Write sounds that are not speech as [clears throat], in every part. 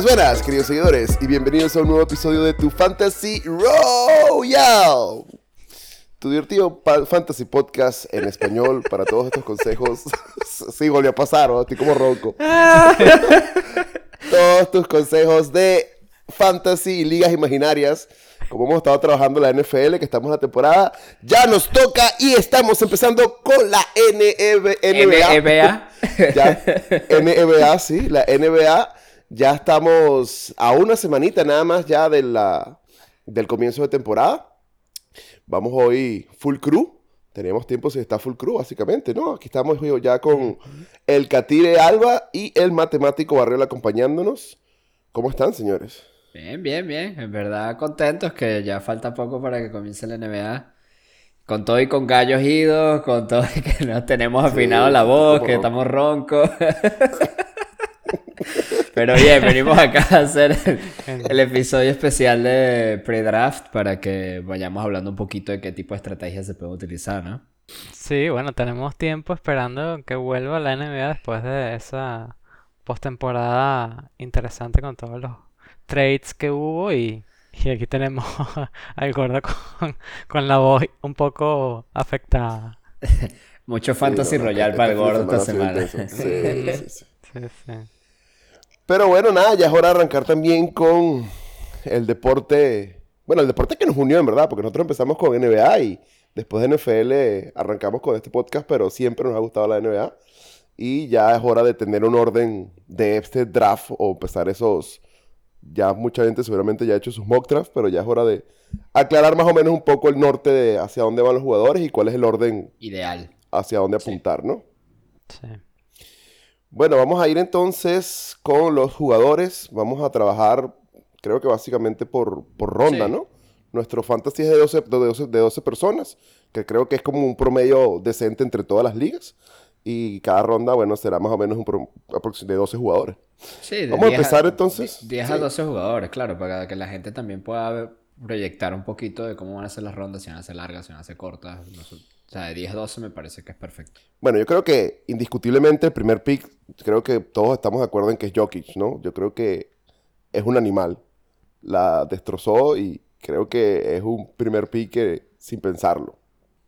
Buenas, buenas, queridos seguidores, y bienvenidos a un nuevo episodio de tu Fantasy Royale. Tu divertido fantasy podcast en español para todos estos consejos. [laughs] sí, volvió a pasar, ¿no? Estoy como ronco. [laughs] todos tus consejos de fantasy y ligas imaginarias. Como hemos estado trabajando la NFL, que estamos en la temporada, ya nos toca y estamos empezando con la NBA. NBA. [laughs] ya, NBA, sí, la NBA. Ya estamos a una semanita nada más ya de la, del comienzo de temporada. Vamos hoy full crew. Tenemos tiempo si está full crew, básicamente, ¿no? Aquí estamos ya con el Catire Alba y el matemático Barrel acompañándonos. ¿Cómo están, señores? Bien, bien, bien. En verdad contentos que ya falta poco para que comience la NBA. Con todo y con gallos idos, con todo y que no tenemos afinado la voz, que estamos roncos. [laughs] Pero bien, venimos acá a hacer el, episodio especial de pre-draft para que vayamos hablando un poquito de qué tipo de estrategias se puede utilizar, ¿no? Sí, bueno, tenemos tiempo esperando que vuelva la NBA después de esa postemporada interesante con todos los trades que hubo y, aquí tenemos [laughs] al gordo con, la voz un poco afectada. [laughs] Mucho fantasy royal para el gordo esta semana. sí, sí. sí. [laughs] Pero bueno, nada, ya es hora de arrancar también con el deporte. Bueno, el deporte que nos unió en verdad, porque nosotros empezamos con NBA y después de NFL arrancamos con este podcast, pero siempre nos ha gustado la NBA. Y ya es hora de tener un orden de este draft o empezar esos. Ya mucha gente seguramente ya ha hecho sus mock drafts, pero ya es hora de aclarar más o menos un poco el norte de hacia dónde van los jugadores y cuál es el orden ideal hacia dónde apuntar, ¿no? Sí. Bueno, vamos a ir entonces con los jugadores. Vamos a trabajar, creo que básicamente por, ronda, ¿no? Nuestro fantasy es de 12, de, 12, personas, que creo que es como un promedio decente entre todas las ligas. Y cada ronda, bueno, será más o menos un de 12 jugadores. Sí, Vamos a empezar entonces. 10 a 12 jugadores, claro, para que la gente también pueda proyectar un poquito de cómo van a ser las rondas, si van a ser largas, si van a ser cortas. O sea, de 10 a 12 me parece que es perfecto. Bueno, yo creo que indiscutiblemente el primer pick, creo que todos estamos de acuerdo en que es Jokic, ¿no? Yo creo que es un animal. La destrozó y creo que es un primer pick sin pensarlo.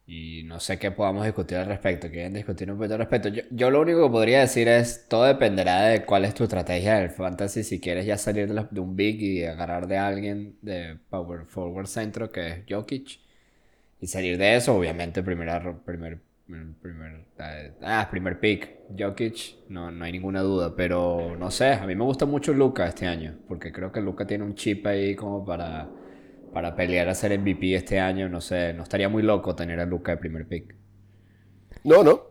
Y no sé qué podamos discutir al respecto. Quieren discutir un poquito al respecto. Yo, lo único que podría decir es, todo dependerá de cuál es tu estrategia del fantasy. Si quieres ya salir de, de un big y agarrar de alguien de power forward centro, que es Jokic y salir de eso, obviamente, primera, primer, primer, ah, primer pick, Jokic, no, no hay ninguna duda. Pero no sé, a mí me gusta mucho Luca este año, porque creo que Luca tiene un chip ahí como para, para pelear a ser MVP este año. No sé, no estaría muy loco tener a Luca de primer pick. No, no.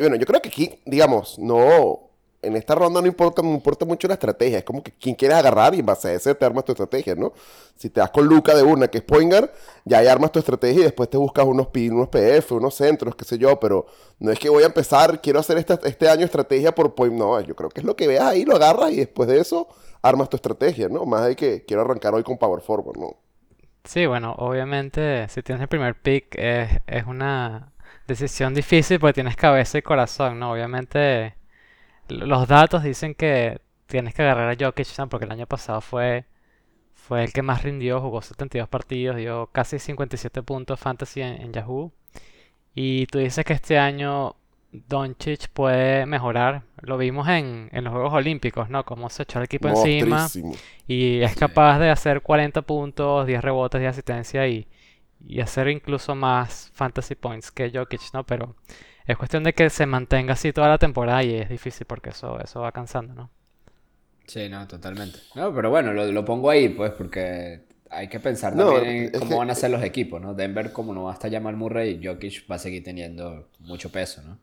bueno, yo creo que aquí, digamos, no, en esta ronda no importa, no importa mucho la estrategia, es como que quien quieres agarrar y en base a ese te armas tu estrategia, ¿no? Si te das con Luca de una, que es Poingar, ya ahí armas tu estrategia y después te buscas unos, unos PF, unos centros, qué sé yo, pero no es que voy a empezar, quiero hacer este año estrategia por Point, no, yo creo que es lo que veas ahí, lo agarras y después de eso armas tu estrategia, ¿no? Más de que quiero arrancar hoy con Power Forward, ¿no? Sí, bueno, obviamente si tienes el primer pick es, es una decisión difícil porque tienes cabeza y corazón, ¿no? Obviamente los datos dicen que tienes que agarrar a Jokic porque el año pasado fue, fue el que más rindió, jugó 72 partidos, dio casi 57 puntos fantasy en, Yahoo. Y tú dices que este año Doncic puede mejorar. Lo vimos en, los Juegos Olímpicos, ¿no? Cómo se echó el equipo encima y es capaz de hacer 40 puntos, 10 rebotes, de asistencia y, y hacer incluso más fantasy points que Jokic, ¿no? Pero es cuestión de que se mantenga así toda la temporada y es difícil porque eso, eso va cansando, ¿no? Sí, no, totalmente. No, pero bueno, lo, pongo ahí, pues, porque hay que pensar también en cómo van a ser los equipos, ¿no? Denver, como no va a estar Jamal Murray, Jokic va a seguir teniendo mucho peso, ¿no?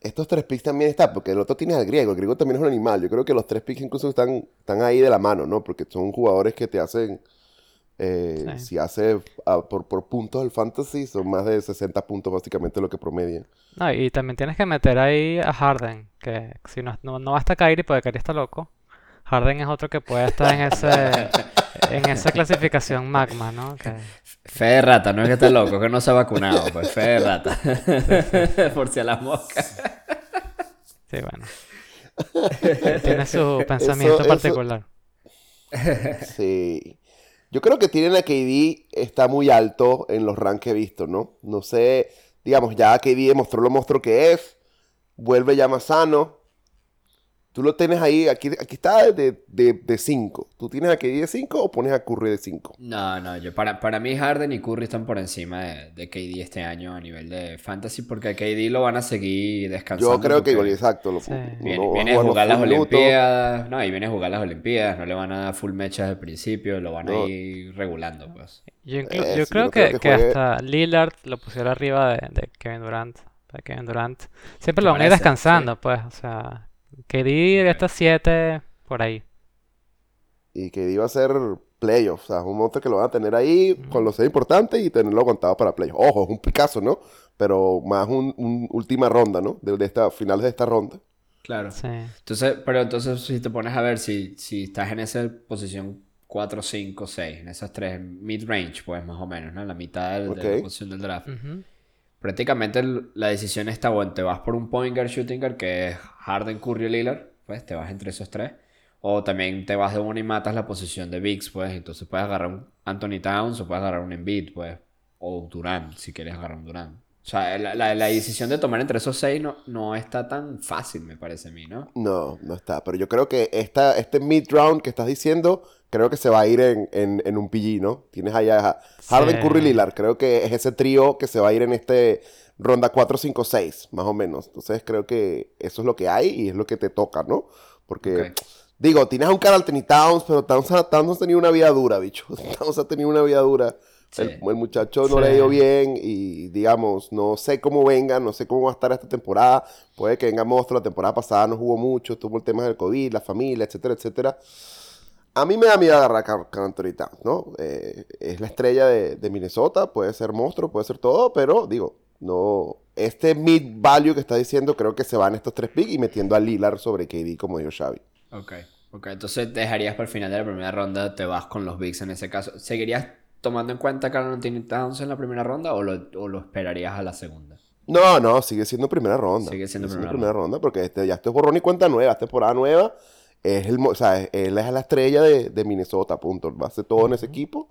Estos tres picks también están, porque el otro tiene al griego, el griego también es un animal. Yo creo que los tres picks incluso están, están ahí de la mano, ¿no? Porque son jugadores que te hacen eh, si hace ah, por, por, puntos el fantasy, son más de 60 puntos básicamente lo que promedia. No, y también tienes que meter ahí a Harden, que si no, no, no basta Kyrie porque Kyrie está loco. Harden es otro que puede estar en ese [laughs] en esa clasificación magma, ¿no? Que... Fe de rata, no es que esté loco, que no se ha vacunado, pues fe de rata. [laughs] por si a las moscas. Sí, bueno. Tiene su [laughs] pensamiento eso- particular. Sí. Yo creo que tienen a KD está muy alto en los ranks que he visto, ¿no? No sé, digamos, ya KD demostró lo monstruo que es, vuelve ya más sano. Tú lo tienes ahí, aquí, aquí está de 5. ¿Tú tienes a KD de 5 o pones a Curry de 5? No, no, yo para, para mí Harden y Curry están por encima de, de KD este año a nivel de fantasy porque a KD lo van a seguir descansando. Yo creo que igual, exacto. Lo, Sí. Viene, viene a jugar las minutos. Olimpiadas, no, y viene a jugar las Olimpiadas, no le van a dar full mechas al principio, lo van No. a ir regulando, pues. Yo, Eh, yo sí, creo que, creo que que hasta Lillard lo pusiera arriba de, de Kevin Durant. De Kevin Durant. Siempre ¿Te lo van a ir descansando, pues. O sea, KD de estas 7 por ahí. Y KD iba a ser playoffs, o sea, un monstruo que lo van a tener ahí con los seis importantes y tenerlo aguantado para playoffs. Ojo, es un Picasso, ¿no? Pero más un, un última ronda, ¿no? De, de esta, finales de esta ronda. Claro. Sí. Entonces, pero entonces si te pones a ver si, si estás en esa posición 4, 5, 6, en esas tres, mid-range, pues más o menos, ¿no? En la mitad del- de la posición del draft. Ujú. Prácticamente la decisión está, bueno, te vas por un point guard, shooting guard, que es Harden, Curry Lillard, pues te vas entre esos tres. O también te vas de uno y matas la posición de Bigs, pues. Entonces puedes agarrar un Anthony Towns o puedes agarrar un Embiid, pues. O Durant, si quieres agarrar un Durant. O sea, la, la- la decisión de tomar entre esos seis no, no está tan fácil, me parece a mí, ¿no? No, no está. Pero yo creo que esta, este mid-round que estás diciendo, creo que se va a ir en, en, en un PG, ¿no? Tienes allá a Harden, Sí. Curry, Lillard. Creo que es ese trío que se va a ir en este ronda 4, 5, 6, más o menos. Entonces creo que eso es lo que hay y es lo que te toca, ¿no? Porque, Ok. digo, tienes a un Carl Anthony Towns, pero Towns, ha- Towns ha tenido una vida dura, bicho. [laughs] Towns ha tenido una vida dura. Sí. El, el muchacho no Sí. le ido bien y, digamos, no sé cómo venga, no sé cómo va a estar esta temporada. Puede que venga monstruo, la temporada pasada no jugó mucho, tuvo el tema del COVID, la familia, etcétera, etcétera. A mí me da miedo agarrar a Anthony Towns, ¿no? Eh, es la estrella de, de Minnesota, puede ser monstruo, puede ser todo, pero digo, no. Este mid value que está diciendo, creo que se van estos tres picks y metiendo a Lillard sobre KD, como dijo Xavi. Ok, ok. Entonces dejarías para el final de la primera ronda, te vas con los Bigs en ese caso. ¿Seguirías tomando en cuenta a Carl Anthony Towns en la primera ronda o lo, o lo esperarías a la segunda? No, no, sigue siendo primera ronda. Sigue siendo primera primera ronda porque este, ya esto es borrón y cuenta nueva, esta temporada nueva. Es el, o sea, él es la estrella de, de Minnesota, punto. Va a hacer todo en ese equipo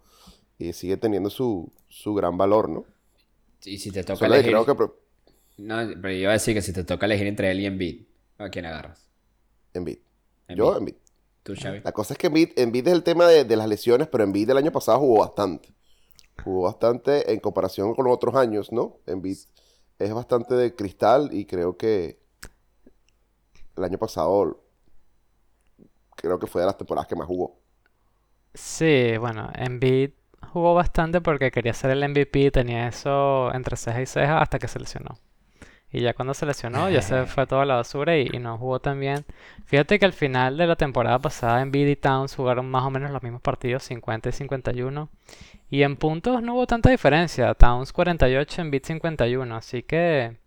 y sigue teniendo su, su gran valor, ¿no? Y si te toca Solo que elegir... creo que pro- No, pero yo iba a decir que si te toca elegir entre él y Embiid, ¿a quién agarras? Embiid. Yo, Embiid. ¿Tú, Xavi? La cosa es que Embiid, Embiid es el tema de, de las lesiones, pero Embiid el año pasado jugó bastante. Jugó bastante en comparación con los otros años, ¿no? Embiid es bastante de cristal y creo que el año pasado creo que fue de las temporadas que más jugó. Sí, bueno, Embiid jugó bastante porque quería ser el MVP, tenía eso entre ceja y ceja hasta que se lesionó. Y ya cuando se lesionó, ya se fue toda la basura y, y no jugó tan bien. Fíjate que al final de la temporada pasada, Embiid y Towns jugaron más o menos los mismos partidos, 50 y 51. Y en puntos no hubo tanta diferencia. Towns 48, Embiid 51. Así que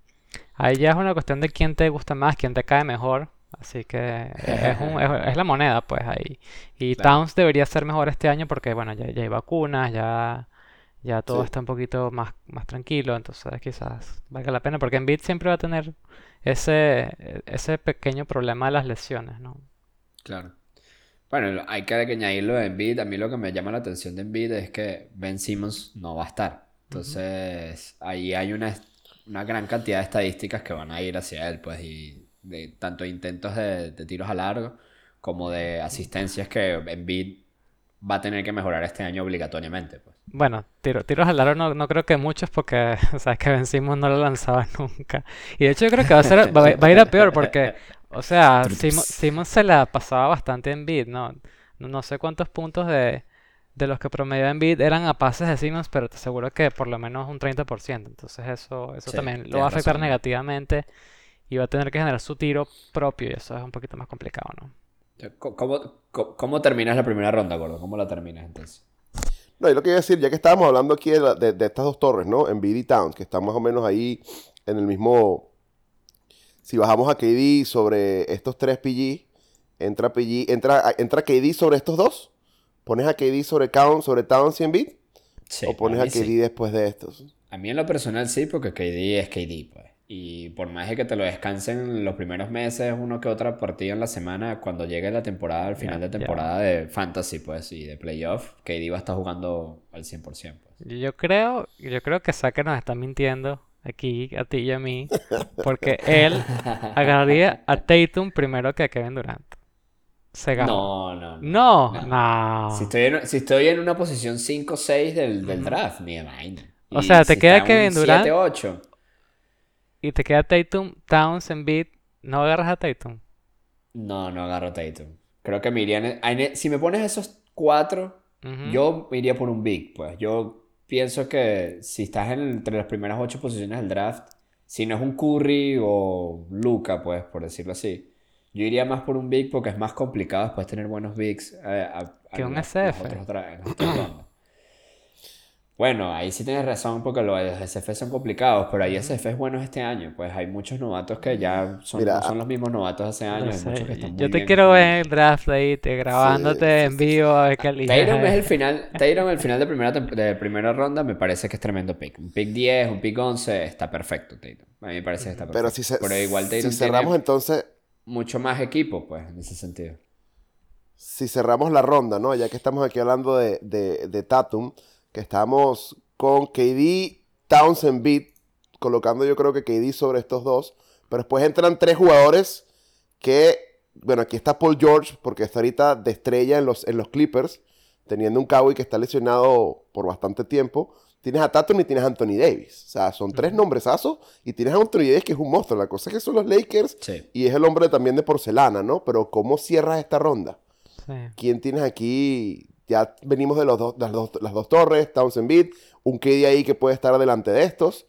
ahí ya es una cuestión de quién te gusta más, quién te cae mejor. Así que es, un- es- es la moneda, pues ahí. Y Claro. Towns debería ser mejor este año porque, bueno, ya, ya hay vacunas, ya, ya todo Sí. está un poquito más, más tranquilo, entonces quizás valga la pena, porque Embiid siempre va a tener ese, ese pequeño problema de las lesiones, ¿no? Claro. Bueno, hay que añadirlo de Embiid. A mí lo que me llama la atención de Embiid es que Ben Simmons no va a estar. Entonces, ahí hay una, una gran cantidad de estadísticas que van a ir hacia él, pues, y de tanto intentos de, de tiros a largo como de asistencias que Embiid va a tener que mejorar este año obligatoriamente, pues. Bueno, tiro- tiros al aro no, no creo que muchos porque [laughs] sabes que Ben Simmons no lo lanzaba [laughs] nunca. Y de hecho yo creo que va a ser, [laughs] va, va a ir a peor porque, o sea, Simmons, Simmons se la pasaba bastante en beat, ¿no? No, no sé cuántos puntos de, de los que promediaba en beat eran a pases de Simmons, pero te aseguro que por lo menos un 30%. Entonces eso, eso Sí, también lo va a afectar razón. negativamente y va a tener que generar su tiro propio y eso es un poquito más complicado, ¿no? ¿Cómo, cómo, cómo terminas la primera ronda, Gordo? ¿Cómo la terminas entonces? No, y lo que iba a decir, ya que estábamos hablando aquí de, la- de- de estas dos torres, ¿no? En BD Towns, que están más o menos ahí en el mismo. Si bajamos a KD sobre estos tres PG, entra PG, entra, entra KD sobre estos dos. ¿Pones a KD sobre Count, sobre Towns y Embiid? Sí, ¿O pones a KD sí. después de estos? A mí en lo personal sí, porque KD es KD, pues. Y por más de que te lo descansen los primeros meses, uno que otra partida en la semana, cuando llegue la temporada, al final de temporada de fantasy, pues, y de playoff, KD va a estar jugando al 100%, pues. Yo creo, yo creo que Saka nos está mintiendo aquí, a ti y a mí, porque él [laughs] agarraría a Tatum primero que a Kevin Durant. Se ganó. No, no, no. No, No. no. Si estoy en, si estoy en una posición 5 o 6 del, del draft, ni de vaina. O sea, te si queda está Kevin Durant. 7, 8, Y te queda Tatum, Towns, Embiid. ¿No agarras a Tatum? no, no agarro Tatum. Creo que me iría en- en- si me pones esos cuatro, yo me iría por un big, pues. Yo pienso que si estás en- entre las primeras ocho posiciones del draft, si no es un Curry o Luca, pues, por decirlo así, yo iría más por un big porque es más complicado después tener buenos bigs eh, a- a- Que en un SF. las otras dra- en las otras rondas. Bueno, ahí sí tienes razón porque los SF son complicados, pero hay SFs buenos este año. Pues hay muchos novatos que ya son, Mira, no son los mismos novatos hace No años. Hay sé, muchos que están muy Yo te bien. quiero ver en el draft ahí, te grabándote en vivo a ver qué. Tatum es el final, [laughs] Tatum el final de primera, de primera ronda me parece que es tremendo pick. Un pick 10, un pick 11, está perfecto Tatum. A mí me parece que está perfecto. Pero si, se- Pero igual si cerramos tiene entonces, mucho más equipo, pues, en ese sentido. si cerramos la ronda, ¿no? Ya que estamos aquí hablando de, de, de Tatum, que estamos con KD, Townsend, Beat, colocando yo creo que KD sobre estos dos, pero después entran tres jugadores que, bueno, aquí está Paul George, porque está ahorita de estrella en los, en los Clippers, teniendo un Cowboy que está lesionado por bastante tiempo. Tienes a Tatum y tienes a Anthony Davis. O sea, son tres nombresazos y tienes a Anthony Davis que es un monstruo. La cosa es que son los Lakers Sí. y es el hombre también de porcelana, ¿no? Pero ¿cómo cierras esta ronda? Sí. ¿Quién tienes aquí? Ya venimos de los dos, las, dos, las dos torres, Townsend Beat, un KD ahí que puede estar delante de estos.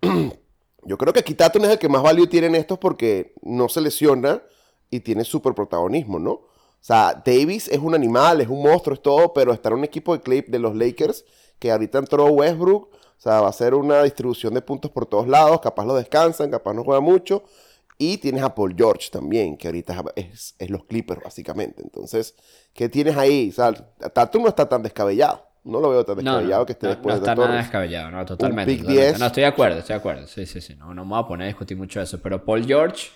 [clears throat] Yo creo que aquí Tatum es el que más value tiene en estos porque no se lesiona y tiene súper protagonismo, ¿no? O sea, Davis es un animal, es un monstruo, es todo, pero está en un equipo de, Clay- de los Lakers que ahorita entró Westbrook, o sea, va a ser una distribución de puntos por todos lados, capaz lo descansan, capaz no juega mucho. Y tienes a Paul George también, que ahorita es, es los Clippers, básicamente. Entonces, ¿qué tienes ahí? O sea, Tatum no está tan descabellado. No lo veo tan No, descabellado no, que esté no, después no de está Torres. nada descabellado, no, totalmente. pick totalmente. 10. No, estoy de acuerdo, estoy de acuerdo. Sí, sí, sí. No, no me voy a poner a discutir mucho eso. Pero Paul George,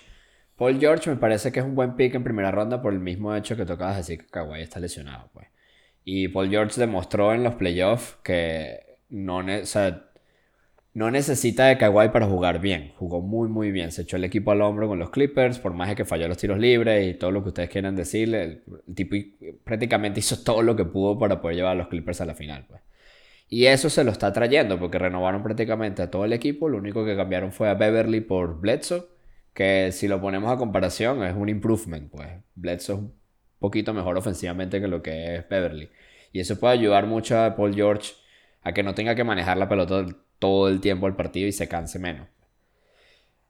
Paul George me parece que es un buen pick en primera ronda por el mismo hecho que tocabas decir que Kawhi está lesionado, pues. Y Paul George demostró en los playoffs que no, o sea, no necesita de Kawhi para jugar bien. Jugó muy, muy bien. Se echó el equipo al hombro con los Clippers, por más de que falló los tiros libres y todo lo que ustedes quieran decirle. El, tipo prácticamente hizo todo lo que pudo para poder llevar a los Clippers a la final, pues. Y eso se lo está trayendo porque renovaron prácticamente a todo el equipo. Lo único que cambiaron fue a Beverly por Bledsoe, que si lo ponemos a comparación es un improvement, pues. Bledsoe es un poquito mejor ofensivamente que lo que es Beverly. Y eso puede ayudar mucho a Paul George a que no tenga que manejar la pelota todo el tiempo al partido y se canse menos.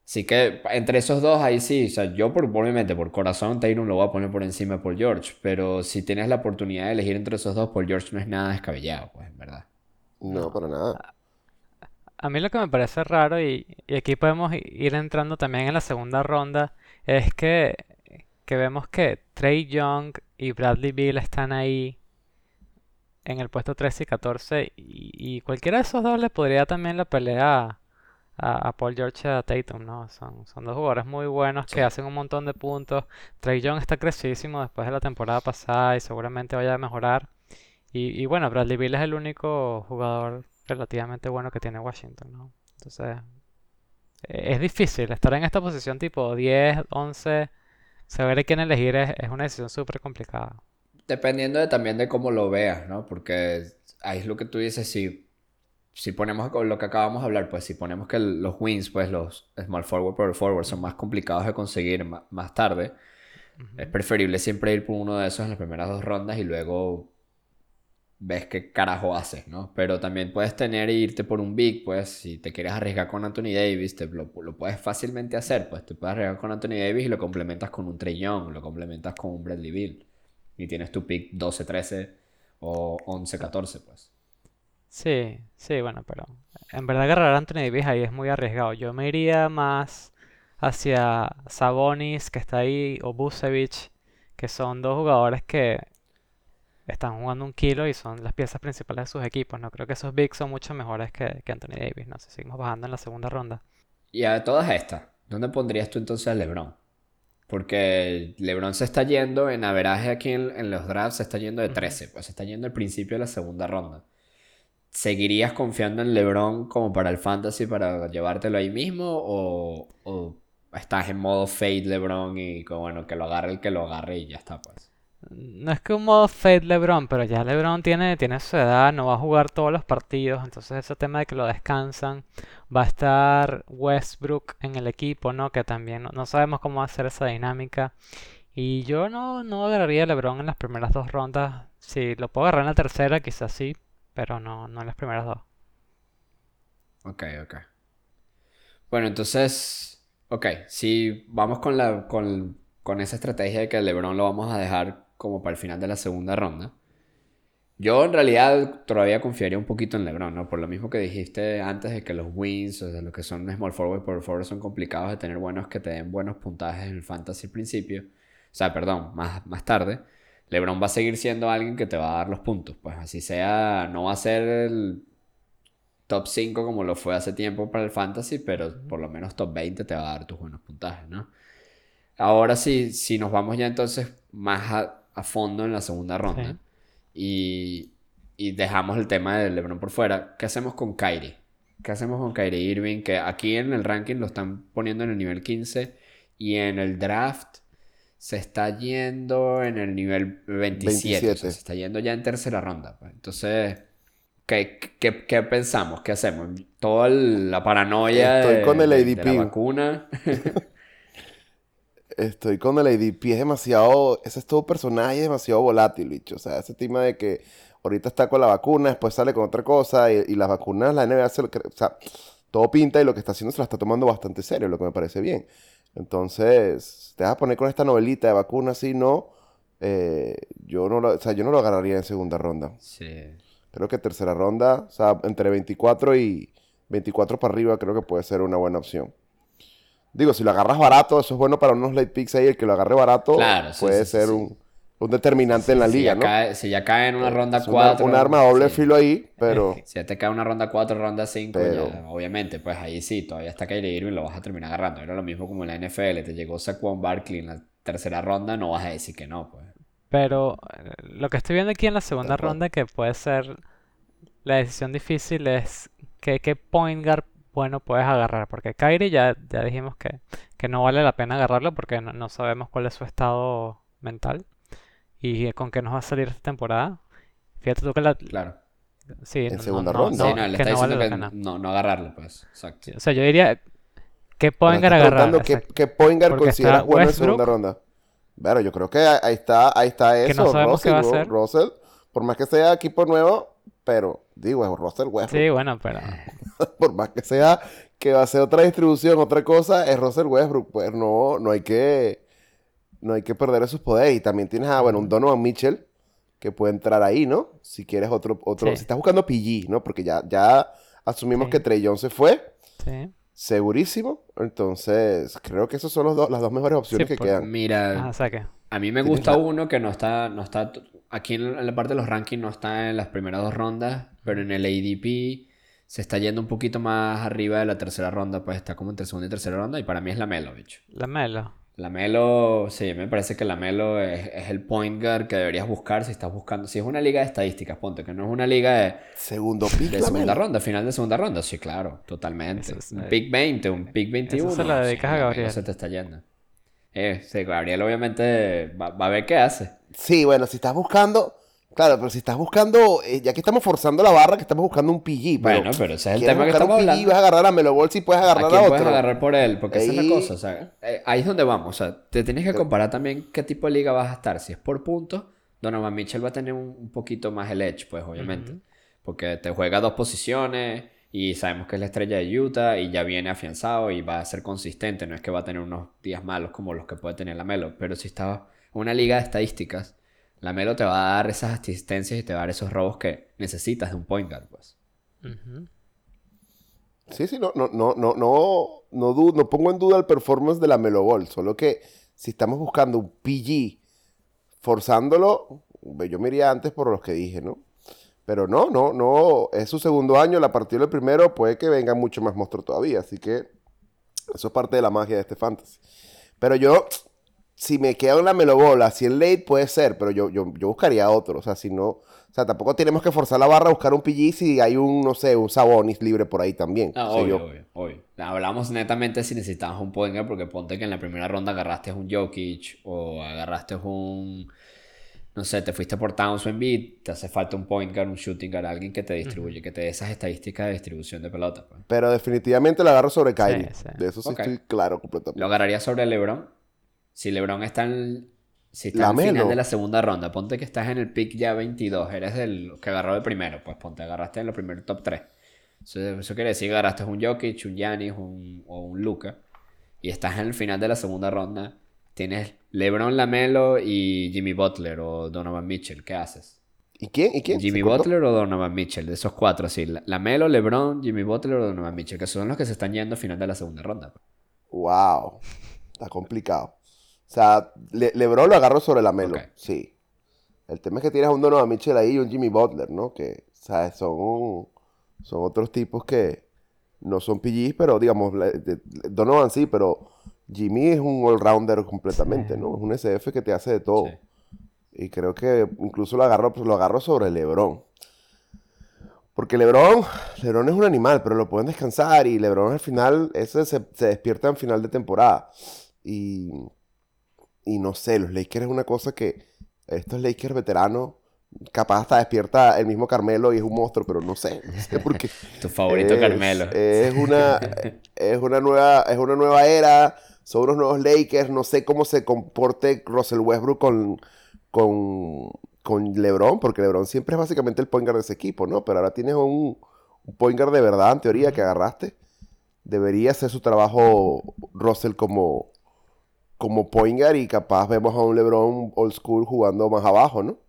Así que entre esos dos, ahí sí, o sea, yo por, obviamente por corazón Tatum lo voy a poner por encima de Paul George, pero si tienes la oportunidad de elegir entre esos dos, Paul George no es nada descabellado, pues, en verdad. No, para nada. A mí lo que me parece raro, y, y aquí podemos ir entrando también en la segunda ronda, es que, que vemos que Trey Young y Bradley Beal están ahí en el puesto 13 y 14, y, y cualquiera de esos dos le podría también la pelea a, a Paul George y a Tatum, ¿no? Son, son dos jugadores muy buenos que Sí. hacen un montón de puntos. Trey Young está crecidísimo después de la temporada pasada y seguramente vaya a mejorar. Y, y bueno, Bradley Beal es el único jugador relativamente bueno que tiene Washington, ¿no? Entonces, eh, es difícil estar en esta posición tipo 10, 11, saber a quién elegir es, es una decisión súper complicada. Dependiendo de, también de cómo lo veas, ¿no? Porque ahí es lo que tú dices, si, si ponemos lo que acabamos de hablar, pues si ponemos que los wins, pues los small forward, power forward son más complicados de conseguir más, tarde, es preferible siempre ir por uno de esos en las primeras dos rondas y luego ves qué carajo haces, ¿no? Pero también puedes tener e irte por un big, pues si te quieres arriesgar con Anthony Davis, te, lo, lo puedes fácilmente hacer, pues te puedes arriesgar con Anthony Davis y lo complementas con un Trey Young, lo complementas con un Bradley Beal y tienes tu pick 12-13 o 11-14, pues. Sí, sí, bueno, pero en verdad agarrar a Anthony Davis ahí es muy arriesgado. Yo me iría más hacia Sabonis, que está ahí, o Vucevic, que son dos jugadores que están jugando un kilo y son las piezas principales de sus equipos. No creo que esos bigs son mucho mejores que, que Anthony Davis. No sé, seguimos bajando en la segunda ronda. Y a todas estas, ¿dónde pondrías tú entonces a LeBron? Porque LeBron se está yendo en averaje aquí en, los drafts, se está yendo de 13, pues se está yendo al principio de la segunda ronda. ¿Seguirías confiando en LeBron como para el fantasy para llevártelo ahí mismo? ¿O, o estás en modo fade LeBron y que bueno, que lo agarre el que lo agarre y ya está, pues? No es que un modo Fade LeBron, pero ya LeBron tiene, tiene su edad, no va a jugar todos los partidos, entonces ese tema de que lo descansan, va a estar Westbrook en el equipo, ¿no? Que también no, sabemos cómo ser esa dinámica. Y yo no, no agarraría a LeBron en las primeras dos rondas. Si lo puedo agarrar en la tercera, quizás sí, pero no, no en las primeras dos. Ok, ok. Bueno, entonces, ok, si vamos con la con, con esa estrategia de que LeBron lo vamos a dejar como para el final de la segunda ronda. Yo en realidad todavía confiaría un poquito en LeBron, ¿no? Por lo mismo que dijiste antes de que los wins, o de lo que son small forward por forward son complicados de tener buenos que te den buenos puntajes en el fantasy al principio. O sea, perdón, más, más tarde. LeBron va a seguir siendo alguien que te va a dar los puntos. Pues así sea, no va a ser el top 5 como lo fue hace tiempo para el fantasy, pero por lo menos top 20 te va a dar tus buenos puntajes, ¿no? Ahora sí, si nos vamos ya entonces más a, a fondo en la segunda ronda y, y, dejamos el tema de LeBron por fuera, ¿qué hacemos con Kyrie? ¿Qué hacemos con Kyrie Irving? Que aquí en el ranking lo están poniendo en el nivel 15 y en el draft se está yendo en el nivel 27. se está yendo ya en tercera ronda. Pues. Entonces, ¿qué, qué, qué pensamos? ¿Qué hacemos? Toda la paranoia Estoy con el ADP. de la vacuna. [laughs] estoy con el ADP, es demasiado, ese es todo personaje demasiado volátil, bicho. O sea, ese tema de que ahorita está con la vacuna, después sale con otra cosa, y, las vacunas, la NBA, se o sea, todo pinta y lo que está haciendo se la está tomando bastante serio, lo que me parece bien. Entonces, te vas a poner con esta novelita de vacunas, si no, eh, yo no lo, o sea, yo no lo agarraría en segunda ronda. Sí. Creo que tercera ronda, o sea, entre 24 y 24 para arriba, creo que puede ser una buena opción. Digo, si lo agarras barato, eso es bueno para unos late picks ahí. El que lo agarre barato puede ser un, determinante en la liga, ¿no? si ya cae en una ronda 4. Un arma doble filo ahí, pero. [laughs] si ya te cae una ronda 4, ronda 5, obviamente, pues ahí sí, todavía está Kyrie Irving lo vas a terminar agarrando. Era lo mismo como en la NFL. Te llegó Saquon Barkley en la tercera ronda, no vas a decir que no, pues. Pero eh, lo que estoy viendo aquí en la segunda ronda, que puede ser la decisión difícil, es que qué point guard bueno puedes agarrar. Porque Kyrie ya, ya dijimos que, que no vale la pena agarrarlo porque no, sabemos cuál es su estado mental y con qué nos va a salir esta temporada. Fíjate tú que la... Claro. Sí, en segunda ronda. Sí, no, le está diciendo que no, no agarrarlo, pues. Exacto. O sea, yo diría... ¿Qué Poingar agarrar? ¿Qué, qué Poingar consideras bueno en segunda ronda? Pero yo creo que ahí está, ahí está eso. Que no sabemos qué va a hacer. Russell, por más que sea equipo nuevo, pero digo, es Russell Westbrook. Sí, bueno, pero... [laughs] por más que sea que va a ser otra distribución, otra cosa, es Russell Westbrook. Pues no, no hay que no hay que perder esos poderes. Y también tienes a, bueno, un Donovan Mitchell que puede entrar ahí, ¿no? Si quieres otro, otro, si estás buscando PG, ¿no? Porque ya, ya asumimos que Trey Jones se fue. Sí. Segurísimo. Entonces, creo que esas son los dos, las dos mejores opciones que quedan. Mira, a mí me gusta uno que no está, no está, aquí en la parte de los rankings no está en las primeras dos rondas, pero en el ADP se está yendo un poquito más arriba de la tercera ronda, pues está como entre segunda y tercera ronda, y para mí es la Melo, bicho. La Melo. La Melo, sí, me parece que la Melo es, el point guard que deberías buscar si estás buscando. Si es una liga de estadísticas, ponte, que no es una liga de. Segundo pick. De segunda ronda, final de segunda ronda, sí, claro, totalmente. un pick 20, un pick 21. Eso se la dedicas a Gabriel. Se te está yendo. Eh, sí, Gabriel obviamente va, va a ver qué hace. Sí, bueno, si estás buscando Claro, pero si estás buscando, eh, ya que estamos forzando la barra, que estamos buscando un PG. bueno, pero ese es el tema que estamos un PG, vas a agarrar a Melo Ball si puedes agarrar a, quién puedes agarrar por él, porque esa es la cosa, o sea, eh, ahí es donde vamos, o sea, te tienes que comparar también qué tipo de liga vas a estar. Si es por puntos, Donovan Mitchell va a tener un, poquito más el edge, pues, obviamente. Porque te juega dos posiciones y sabemos que es la estrella de Utah y ya viene afianzado y va a ser consistente. No es que va a tener unos días malos como los que puede tener la Melo, pero si está en una liga de estadísticas la Melo te va a dar esas asistencias y te va a dar esos robos que necesitas de un point guard, pues. Sí, sí, no, no, no, no, no, no, no pongo en duda el performance de la Melo Ball, solo que si estamos buscando un PG forzándolo, yo me iría antes por los que dije, ¿no? Pero no, no, no, es su segundo año, la partida del primero, puede que venga mucho más monstruo todavía, así que Eso es parte de la magia de este fantasy. Pero yo, si me queda una melobola, si el late puede ser, pero yo, yo, yo buscaría otro. O sea, si no, o sea, tampoco tenemos que forzar la barra a buscar un PG si hay un, no sé, un Sabonis libre por ahí también. Ah, O sea, obvio, yo- obvio, obvio. Hablamos netamente si necesitabas un point guard, porque ponte que en la primera ronda agarraste un Jokic o agarraste un. No sé, te fuiste por Towns o Embiid, te hace falta un point guard, un shooting guard, alguien que te distribuye, que te dé esas estadísticas de distribución de pelota. Pues. Pero definitivamente lo agarro sobre Kyrie. sí. De eso sí estoy claro completamente. Lo agarraría sobre LeBron. Si LeBron está en, si está La en el final de la segunda ronda, ponte que estás en el pick ya 22, eres del que agarró el primero, pues ponte, agarraste en los primeros top 3. Eso, eso quiere decir que agarraste un Jokic, un Giannis un, o un Luka. Y estás en el final de la segunda ronda. Tienes LeBron, Lamelo y Jimmy Butler o Donovan Mitchell. ¿Qué haces? ¿Y quién? ¿Y quién? Jimmy. Butler o Donovan Mitchell, de esos cuatro, sí. La- Lamelo, LeBron, Jimmy Butler o Donovan Mitchell, que son los que se están yendo al final de la segunda ronda. pues. Wow. Está complicado. O sea, Le- LeBron lo agarro sobre la Melo. Sí. El tema es que tienes a un Donovan Mitchell ahí y un Jimmy Butler, ¿no? Que, ¿sabes? Son, son otros tipos que no son PGs, pero digamos, Donovan sí, pero Jimmy es un all-rounder completamente, Sí. ¿no? Es un SF que te hace de todo. Sí. Y creo que incluso lo agarro, pues, lo agarro sobre LeBron. Porque LeBron, LeBron es un animal, pero lo pueden descansar y LeBron al final, ese se, se despierta en final de temporada. Y, y no sé, los Lakers es una cosa que estos Lakers veteranos, capaz hasta despierta el mismo Carmelo y es un monstruo, pero no sé, no sé por qué. [laughs] Tu favorito Es- Carmelo. Es una, es una nueva, es una nueva era, son unos nuevos Lakers, no sé cómo se comporte Russell Westbrook con, con, con LeBron, porque LeBron siempre es básicamente el point guard de ese equipo, ¿no? Pero ahora tienes un, un point guard de verdad, en teoría, que agarraste. Debería hacer su trabajo Russell como, como point guard y capaz vemos a un LeBron old school jugando más abajo, ¿no?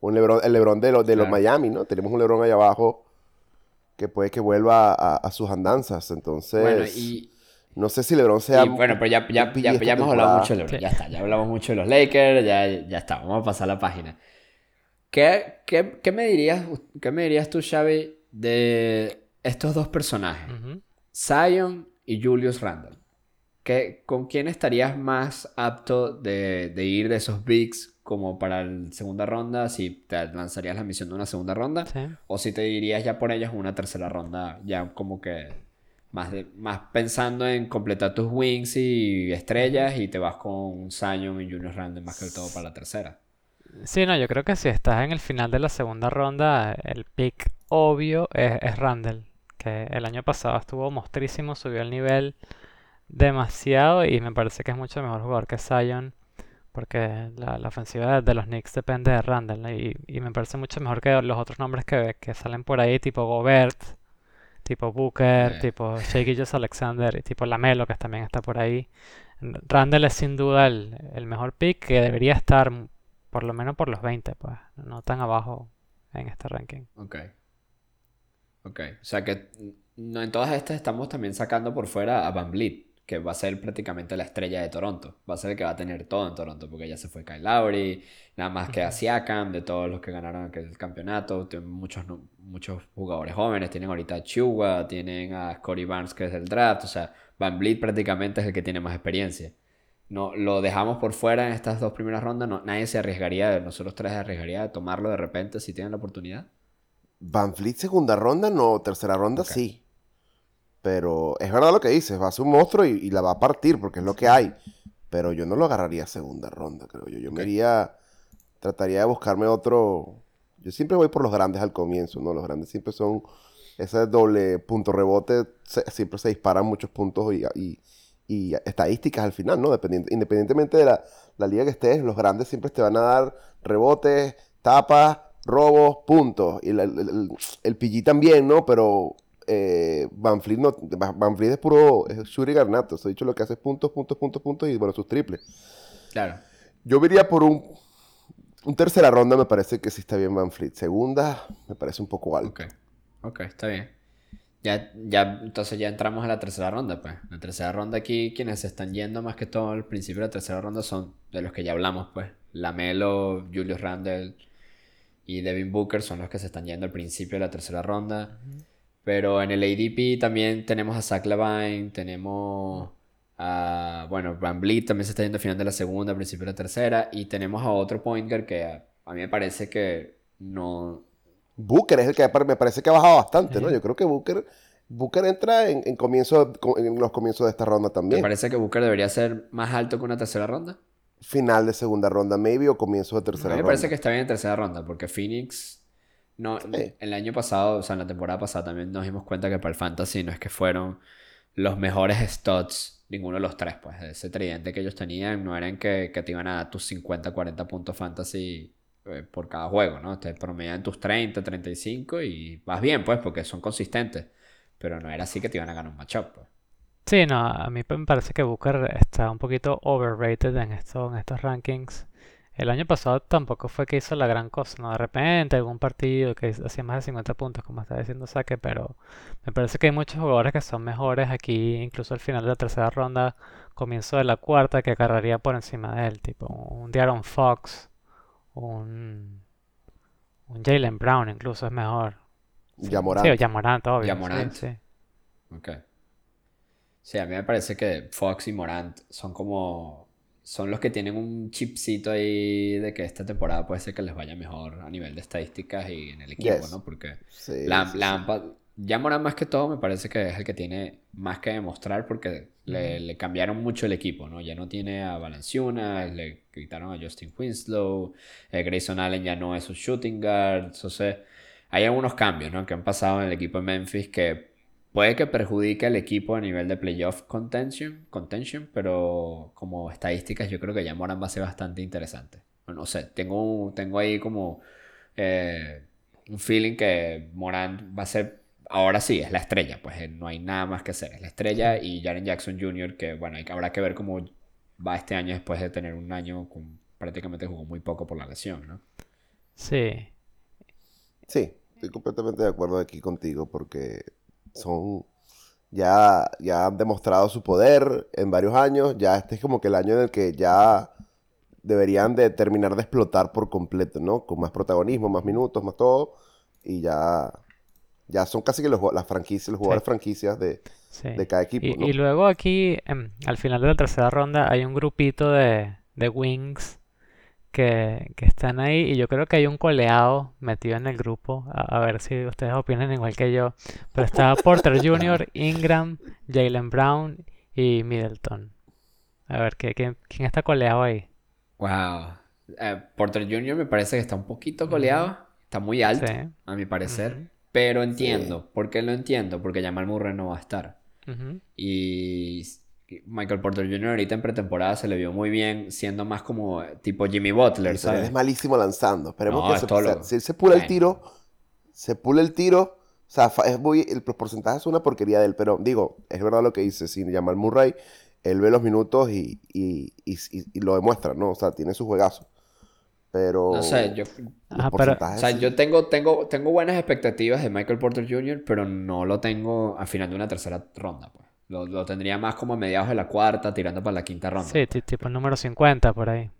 Un LeBron, el LeBron de, los de los Claro. Miami, ¿no? Tenemos un LeBron allá abajo que puede que vuelva a, a sus andanzas. Entonces, Bueno, y, no sé si LeBron sea. y bueno, pero ya, ya, ya, ya hemos hablado mucho de LeBron. Sí. Ya está, ya hablamos mucho de los Lakers, ya, ya está, vamos a pasar la página. ¿Qué, qué, qué me dirías, qué me dirías tú, Xavi, de estos dos personajes? Zion y Julius Randle. ¿Qué, ¿Con quién estarías más apto de, de ir de esos bigs como para la segunda ronda? Si te lanzarías la misión de una segunda ronda. Sí. O si te dirías ya por ellos en una tercera ronda, ya como que más, de, más pensando en completar tus wings y estrellas y te vas con Zion y Julius Randle más que todo para la tercera. Sí, no, yo creo que si estás en el final de la segunda ronda, el pick obvio es, es Randall, que el año pasado estuvo mostrísimo, subió el nivel demasiado y me parece que es mucho mejor jugador que Zion, porque la, la ofensiva de, de los Knicks depende de Randall, y, y me parece mucho mejor que los otros nombres que, que salen por ahí, tipo Gobert, tipo Booker, tipo Shea Gilgeous Alexander y tipo Lamelo, que también está por ahí. Randall es sin duda el, el mejor pick que debería estar por lo menos por los 20, pues, no tan abajo en este ranking. Ok. Ok. O sea que no, en todas estas estamos también sacando por fuera a Van Vliet, que va a ser prácticamente la estrella de Toronto. Va a ser el que va a tener todo en Toronto, porque ya se fue Kyle Lowry, nada más que a Siakam, de todos los que ganaron aquel campeonato. Tienen muchos, muchos jugadores jóvenes. Tienen ahorita a Chua, tienen a Scotty Barnes, que es del draft. O sea, Van Vliet prácticamente es el que tiene más experiencia. No, lo dejamos por fuera en estas dos primeras rondas. No, nadie se arriesgaría, nosotros tres se arriesgaría de tomarlo de repente si tienen la oportunidad. Van Fleet, segunda ronda, no, tercera ronda sí. Pero es verdad lo que dices, va a ser un monstruo y, y la va a partir porque es lo que hay. Pero yo no lo agarraría segunda ronda, creo yo. Yo me Ok. iría, trataría de buscarme otro. Yo siempre voy por los grandes al comienzo, ¿no? Los grandes siempre son ese doble punto rebote, se- siempre se disparan muchos puntos y, y- y estadísticas al final, ¿no? Dependiente- independientemente de la, la liga que estés, los grandes siempre te van a dar rebotes, tapas, robos, puntos. Y el, el, el- el PG también, ¿no? Pero eh, Van Fleet no, Van Fleet es puro es Shuri Garnato. Se ha dicho lo que hace es puntos, puntos, puntos, puntos y bueno, sus triples. Claro. Yo me iría por un, un tercera ronda, me parece que sí está bien Van Fleet. Segunda, me parece un poco alto. Ok. Ok, está bien. Ya, ya, entonces ya entramos a la tercera ronda, pues. La tercera ronda aquí, quienes se están yendo más que todo al principio de la tercera ronda son de los que ya hablamos, pues. Lamelo, Julius Randle y Devin Booker son los que se están yendo al principio de la tercera ronda. Pero en el ADP también tenemos a Zach Levine, tenemos a, bueno, Van Vliet también se está yendo al final de la segunda, principio de la tercera, y tenemos a otro point guard que a, a mí me parece que no... Booker es el que me parece que ha bajado bastante, ¿no? Yo creo que Booker, Booker entra en, en comienzo, en los comienzos de esta ronda ¿Te también. parece que Booker debería ser más alto que una tercera ronda? Final de segunda ronda, maybe, o comienzo de A tercera mí me ronda. parece que está bien en tercera ronda, porque Phoenix, no, Sí. el año pasado, o sea, en la temporada pasada también nos dimos cuenta que para el Fantasy no es que fueron los mejores studs, ninguno de los tres, pues, ese tridente que ellos tenían no eran que, que te iban a dar tus 50, 40 puntos Fantasy eh, por cada juego, ¿no? Te promedian tus 30, 35 y vas bien, pues, porque son consistentes, pero no era así que te iban a ganar un matchup, pues. Sí, no, a mí me parece que Booker está un poquito overrated en esto, en estos rankings. El año pasado tampoco fue que hizo la gran cosa, ¿no? De repente algún partido que hacía más de 50 puntos, como está diciendo Saque, pero me parece que hay muchos jugadores que son mejores aquí, incluso al final de la tercera ronda, comienzo de la cuarta, que agarraría por encima de él, tipo un De'Aaron Fox, un, un Jalen Brown incluso es mejor. Ya Sí, Morant. o Jamorant, obvio, Ja sí, Morant. sí. Ok. Sí, a mí me parece que Fox y Morant son como... Son los que tienen un chipcito ahí de que esta temporada puede ser que les vaya mejor a nivel de estadísticas y en el equipo, Yes. ¿no? Porque Sí, Lam- sí, sí. Lampard, ya Morant más que todo me parece que es el que tiene más que demostrar porque le, le cambiaron mucho el equipo, ¿no? Ya no tiene a Valanciunas, le quitaron a Justin Winslow, eh, Grayson Allen ya no es un shooting guard, sea, hay algunos cambios, ¿no? Que han pasado en el equipo de Memphis que puede que perjudique al equipo a nivel de playoff contention, contention, pero como estadísticas yo creo que ya Morant va a ser bastante interesante. No, sé, tengo, tengo ahí como eh, un feeling que Morant va a ser, ahora sí, es la estrella, pues eh, no hay nada más que hacer, es la estrella y Jaren Jackson Jr., que bueno, hay, que- habrá que ver cómo va este año después de tener un año con prácticamente jugó muy poco por la lesión, ¿no? Sí. Sí, estoy completamente de acuerdo aquí contigo porque son ya, ya han demostrado su poder en varios años. Ya este es como que el año en el que ya deberían de terminar de explotar por completo, ¿no? Con más protagonismo, más minutos, más todo. Y ya, ya son casi que los, las franquicias, los jugadores Sí. franquicias de, Sí. de cada equipo, Y, ¿no? y luego aquí, em, al final de la tercera ronda, hay un grupito de, de wings que, que están ahí y yo creo que hay un coleado metido en el grupo. A, a ver si ustedes opinan igual que yo. Pero está [laughs] Porter Jr., Ingram, Jalen Brown y Middleton. A ver, ¿qué, qué- quién está coleado ahí? Wow. Eh, Porter Jr. me parece que está un poquito coleado, está muy alto, Sí. a mi parecer, pero entiendo. ¿Por qué lo entiendo? Porque Jamal Murray no va a estar. Y Michael Porter Jr. ahorita en pretemporada se le vio muy bien, siendo más como eh, tipo Jimmy Butler, ¿sabes? él es malísimo lanzando. Esperemos No, que es se, lo- si él se pula el tiro, se pula el tiro. O sea, es muy, el, los porcentajes son una porquería de él, pero digo, es verdad lo que dice, sin llamar Murray, él ve los minutos y, y, y- y- y lo demuestra, ¿no? O sea, tiene su juegazo. Pero No sé, yo, Ajá, pero- o sea, yo tengo, tengo, tengo buenas expectativas de Michael Porter Jr., pero no lo tengo al final de una tercera ronda, pues. Lo, lo tendría más como a mediados de la cuarta, tirando para la quinta ronda. Sí, ti- tipo el número 50 por ahí.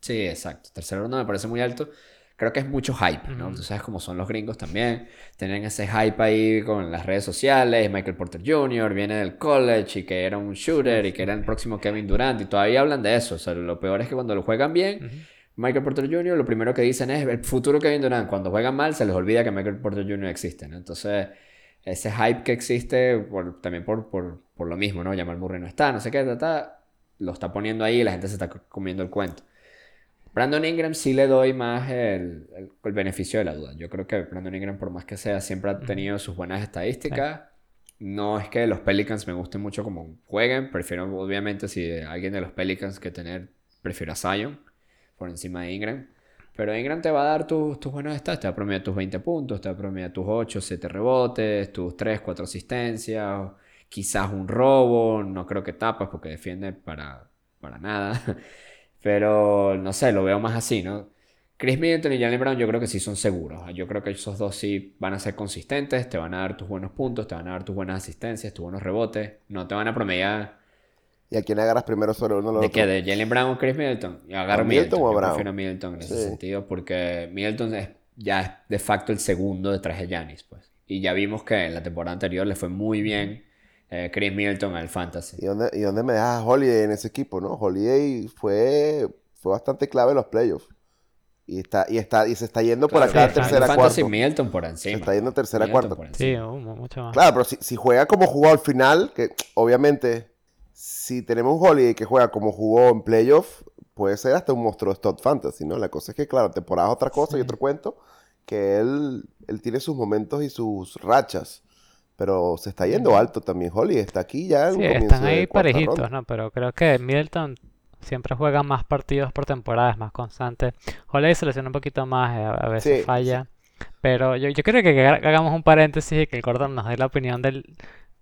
Sí, exacto. Tercera ronda me parece muy alto. Creo que es mucho hype, ¿no? Ujú. Tú sabes cómo son los gringos también. Tienen ese hype ahí con las redes sociales. Michael Porter Jr. viene del college y que era un shooter y que era el próximo Kevin Durant. Y todavía hablan de eso. O sea, lo peor es que cuando lo juegan bien. Michael Porter Jr. lo primero que dicen es el futuro Kevin Durant. Cuando juegan mal, se les olvida que Michael Porter Jr. existe, ¿no? Entonces, ese hype que existe por- también por, por, por lo mismo, ¿no? Jamal Murray no está, no sé qué, ta, ta, lo está poniendo ahí y la gente se está co- comiendo el cuento. Brandon Ingram sí le doy más el, el- el beneficio de la duda. Yo creo que Brandon Ingram, por más que sea, siempre ha tenido sus buenas estadísticas. No es que los Pelicans me gusten mucho como jueguen. Prefiero, obviamente, si alguien de los Pelicans que tener, prefiero a Zion por encima de Ingram. Pero Ingram te va a dar tus, tus buenos stats. Te va a promediar tus 20 puntos, te va a promediar tus 8, 7 rebotes, tus 3, 4 asistencias, quizás un robo. No creo que tapas porque defiende para, para nada. [laughs] Pero no sé, lo veo más así, ¿no? Chris Middleton y Jalen Brown yo creo que sí son seguros. Yo creo que esos dos sí van a ser consistentes, te van a dar tus buenos puntos, te van a dar tus buenas asistencias, tus buenos rebotes. No te van a promediar ¿Y a quién agarras primero sobre uno o ¿De otro? qué? ¿De Jalen Brown o Chris Middleton? Yo agarro ¿A Middleton Middleton. o a Yo Brown? prefiero a Middleton en ese sentido porque Middleton es ya es de facto el segundo detrás de Giannis, pues. Y ya vimos que en la temporada anterior le fue muy bien eh, Chris Milton al Fantasy. ¿Y dónde, ¿Y dónde me dejas Holiday en ese equipo, no? Holiday fue, fue bastante clave en los playoffs. Y está, y está, y se está yendo por acá sí, tercera Fantasy cuarto. Milton por Se encima. está yendo tercera cuarta. Sí, mucho más. Claro, pero si, si juega como jugó al final, que obviamente, si tenemos un Holiday que juega como jugó en playoff, puede ser hasta un monstruo de Stott Fantasy, ¿no? La cosa es que, claro, temporada es otra cosa y Sí. otro cuento, que él, él tiene sus momentos y sus rachas, pero se está yendo alto también. Holiday está aquí ya en Sí, están ahí parejitos, ronda. ¿no? Pero creo que Middleton siempre juega más partidos por temporada, es más constante. Holiday se lesiona un poquito más, eh, a veces Sí, falla. Pero yo, yo creo que haga- hagamos un paréntesis y que el Gordon nos dé la opinión del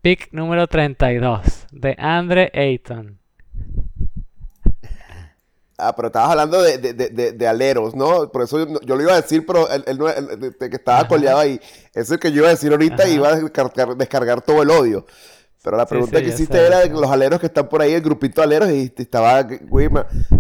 pick número 32 de Andre Ayton. Ah, pero estabas hablando de, de, de, de- aleros, ¿no? Por eso yo, yo lo iba a decir, pero él, que estaba coleado ahí. Eso es el que yo iba a decir ahorita y iba a descargar, descargar todo el odio. Pero la pregunta sí, que hiciste sé, era de los aleros que están por ahí, el grupito de aleros, y estaba.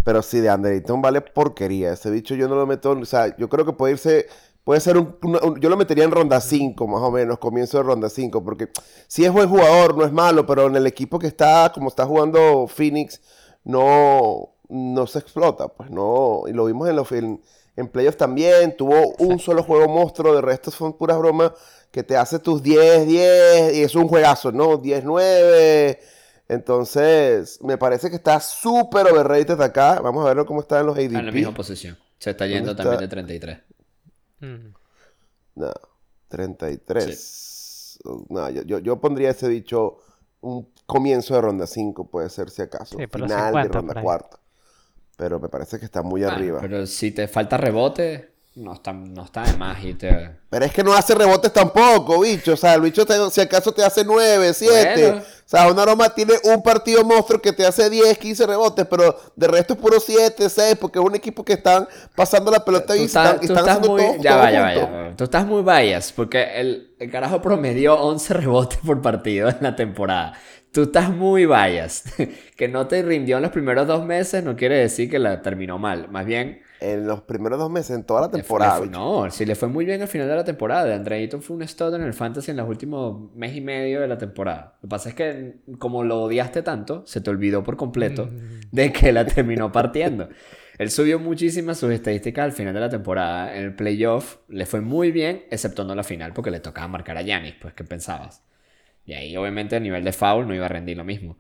Pero sí, de Anderson vale porquería. Ese bicho yo no lo meto, o sea, yo creo que puede irse, puede ser un, yo lo metería en ronda 5, más o menos, comienzo de ronda 5, porque sí es buen jugador, no es malo, pero en el equipo que está, como está jugando Phoenix, no, no se explota, pues no, y lo vimos en los en, en playoffs también, tuvo un solo juego monstruo, de resto son puras bromas que te hace tus 10, 10, y es un juegazo, ¿no? 10, 9. Entonces, me parece que está súper overrated acá. Vamos a verlo cómo está en los Está en la misma ADP. posición. Se está yendo está? también de 33. Mm. No, 33. No, yo, yo, yo pondría ese dicho un comienzo de ronda 5, puede ser si acaso. Sí, Final 50 de ronda ahí. cuarta. Pero me parece que está muy Ah, arriba. Pero si te falta rebote, no está, no está de más y te... Pero es que no hace rebotes tampoco, bicho. O sea, el bicho te- si acaso te hace 9, 7. Bueno. O sea, una aroma tiene un partido monstruo que te hace 10, 15 rebotes, pero de resto es puro 7, 6, porque es un equipo que están pasando la pelota y están, están estás haciendo muy... todo, ya todo va, ya va, junto. ya va. Tú estás muy bias porque el, el carajo promedió 11 [laughs] rebotes por partido en la temporada. Tú estás muy bias. [laughs] que no te rindió en los primeros dos meses no quiere decir que la terminó mal. Más bien... En los primeros dos meses, en toda la le fue- le temporada. fue- no, sí le fue muy bien al final de la temporada. De Andre Ayton fue un stud en el fantasy en los últimos mes y medio de la temporada. Lo que pasa es que como lo odiaste tanto, se te olvidó por completo Mm. de que la terminó partiendo. Él subió muchísimas sus estadísticas al final de la temporada. En el playoff le fue muy bien, excepto no la final, porque le tocaba marcar a Giannis, pues, ¿qué pensabas? Y ahí, obviamente, a nivel de foul no iba a rendir lo mismo.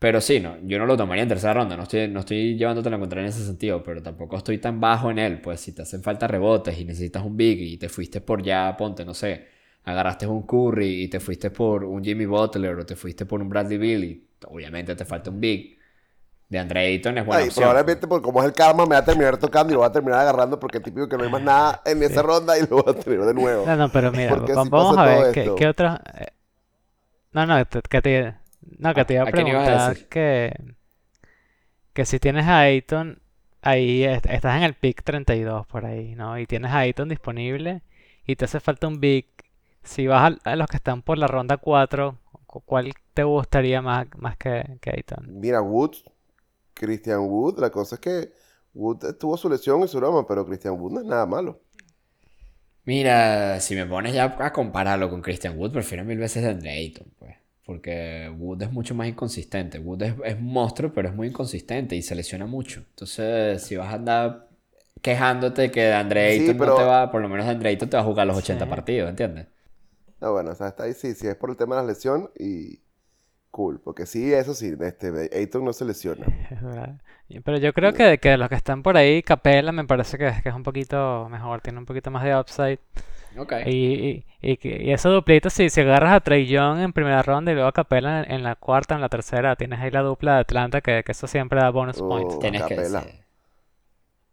Pero sí, no, yo no lo tomaría en tercera ronda, no estoy, no estoy llevándote la contraria en ese sentido, pero tampoco estoy tan bajo en él, pues si te hacen falta rebotes y necesitas un big y te fuiste por ya, ponte, no sé, agarraste un Curry y te fuiste por un Jimmy Butler o te fuiste por un Bradley Beal y obviamente te falta un big, de Andre Ayton es buena Ay, opción. probablemente, por como es el karma, me va a terminar tocando y lo va a terminar agarrando porque es típico que no hay más nada en esa ronda y lo va a tener de nuevo. No, no, pero mira, [laughs] Porque vamos a ver qué, otros... eh, No, no, que te, no, que te iba a ¿A quién ibas a preguntar que, que si tienes a Ayton, ahí est- estás en el pick 32 por ahí, ¿no? Y tienes a Ayton disponible y te hace falta un big. Si vas a, los que están por la ronda 4, cu- ¿cuál te gustaría más, más que, que Ayton? Mira, Wood, Christian Wood, la cosa es que Wood tuvo su lesión y su broma, pero Christian Wood no es nada malo. Mira, si me pones ya a compararlo con Christian Wood, prefiero mil veces a Andre Ayton, pues. Porque Wood es mucho más inconsistente. Wood es, es un monstruo, pero es muy inconsistente y se lesiona mucho. Entonces, si vas a andar quejándote que de Andre Sí, Ayton pero- no te va, por lo menos Andre Ayton te va a jugar los 80 Sí. partidos, ¿entiendes? No, bueno, o sea, está ahí sí, sí, es por el tema de la lesión y cool, porque sí, eso sí, este, Ayton no se lesiona. [laughs] Es verdad. Y- Pero yo creo que, que de los que están por ahí, Capela me parece que, que es un poquito mejor, tiene un poquito más de upside. Y, y, y, que- y esa duplita, si, si agarras a Trey Young en primera ronda y luego a Capela en, en la cuarta, en la tercera, tienes ahí la dupla de Atlanta, que, que eso siempre da bonus points. Tienes que Capela. sí.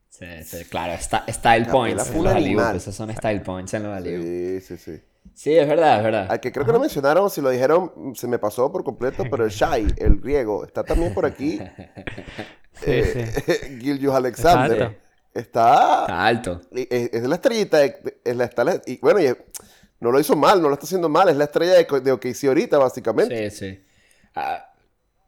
Sí, sí, claro, sta- style Capela points en los. Esos son style points en los alley Sí, sí, sí. Sí, es verdad, es verdad. Al que creo que no mencionaron, si lo dijeron, se me pasó por completo, pero el Shai, el griego, está también por aquí. Sí, [laughs] Eh, sí. [laughs] Gilgius Alexander. Exacto. Está, Está alto. es, es la estrellita, de- es la, está la- y bueno, y no lo hizo mal, no lo está haciendo mal, es la estrella de, de OKC ahorita, básicamente. Sí, sí. Ah,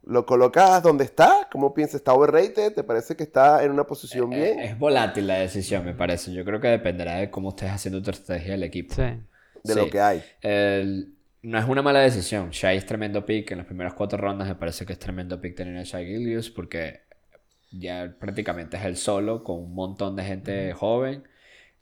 Lo colocas donde está, ¿cómo piensas? ¿Está overrated? ¿Te parece que está en una posición Eh, bien? Es volátil la decisión, me parece. Yo creo que dependerá de cómo estés haciendo tu estrategia del equipo. Sí. de lo que hay. El- no es una mala decisión. Shai es tremendo pick. En las primeras cuatro rondas me parece que es tremendo pick tener a Shai Gilgeous porque ya prácticamente es el solo con un montón de gente joven.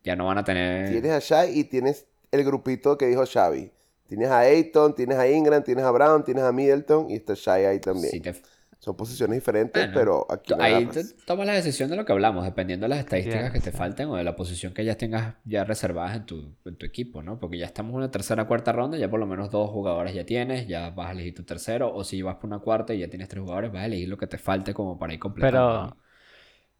Ya no van a tener... Tienes a Shai y tienes el grupito que dijo Xavi. Tienes a Ayton, tienes a Ingram, tienes a Brown, tienes a Middleton y está Shai ahí también. si te- Son posiciones diferentes, Bueno, pero aquí Ahí te tomas la decisión de lo que hablamos, dependiendo de las estadísticas que te falten o de la posición que ya tengas ya reservadas en tu, en tu equipo, ¿no? Porque ya estamos en una tercera cuarta ronda, ya por lo menos dos jugadores ya tienes, ya vas a elegir tu tercero, o si vas por una cuarta y ya tienes tres jugadores, vas a elegir lo que te falte como para ir completando. Pero-.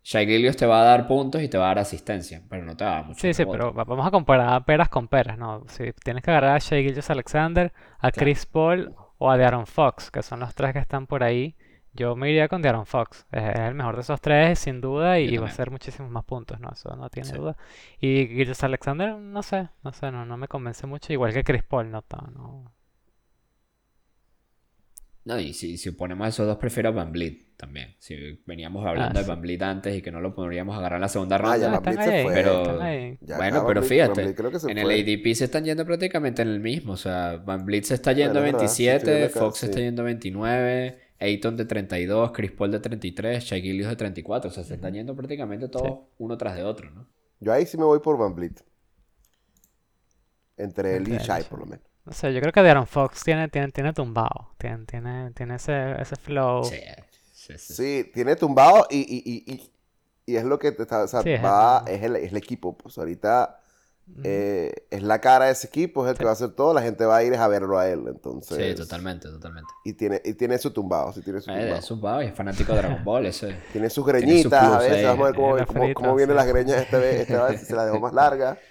Shai Gilgeous te va a dar puntos y te va a dar asistencia, pero no te va a dar mucho Sí, sí, pero va- vamos a comparar peras con peras, ¿no? Si tienes que agarrar a Shai Gilgeous Alexander, a Chris Paul o a De'Aaron Fox, que son los tres que están por ahí, yo me iría con De'Aaron Fox. Es, el mejor de esos tres, sin duda, y, va a hacer muchísimos más puntos, ¿no? Eso no tiene Sí. duda. Y Gilgeous Alexander, no sé, no sé, no, no me convence mucho, igual que Chris Paul, no, no. No, y si, si ponemos esos dos, prefiero a Van Vliet también. Si veníamos hablando Ah, de sí. Van Vliet antes y que no lo podríamos agarrar en la segunda Ah, ronda. ya Ah, Vliet se fue. Pero- ahí. Ya bueno, pero fíjate, en el. ADP se están yendo prácticamente en el mismo. O sea, Van Vliet se está yendo Bueno, es verdad, sí, 27, estoy viendo acá, Fox se está yendo 29, Ayton de 32, Chris Paul de 33, Shai Gilgeous de 34. O sea, se están yendo prácticamente todos uno tras de otro, ¿no? Yo ahí sí me voy por Van Vliet. Entre él y Shai, por lo menos. No sé, yo creo que De'Aaron Fox tiene, tiene, tiene tumbado, tiene, tiene, tiene ese, ese flow. Sí, sí, sí. Sí, tiene tumbado y, y, y, y, y es lo que te está, o sea, Sí, es va, el- es el, es el equipo. Pues ahorita Eh, es la cara de ese equipo, es el que va a hacer todo, la gente va a ir a verlo a él. Entonces, Sí, totalmente, totalmente. Y tiene, y tiene su tumbado, sí, tiene su Eh, tumbado. es vago y es fanático de Dragon Ball, ese. [laughs] Tiene sus Tiene su greñitas, a plus veces ahí. vamos a ver cómo, cómo, afrito, cómo vienen sí. las greñas esta vez, esta vez si se las dejó más largas. [laughs]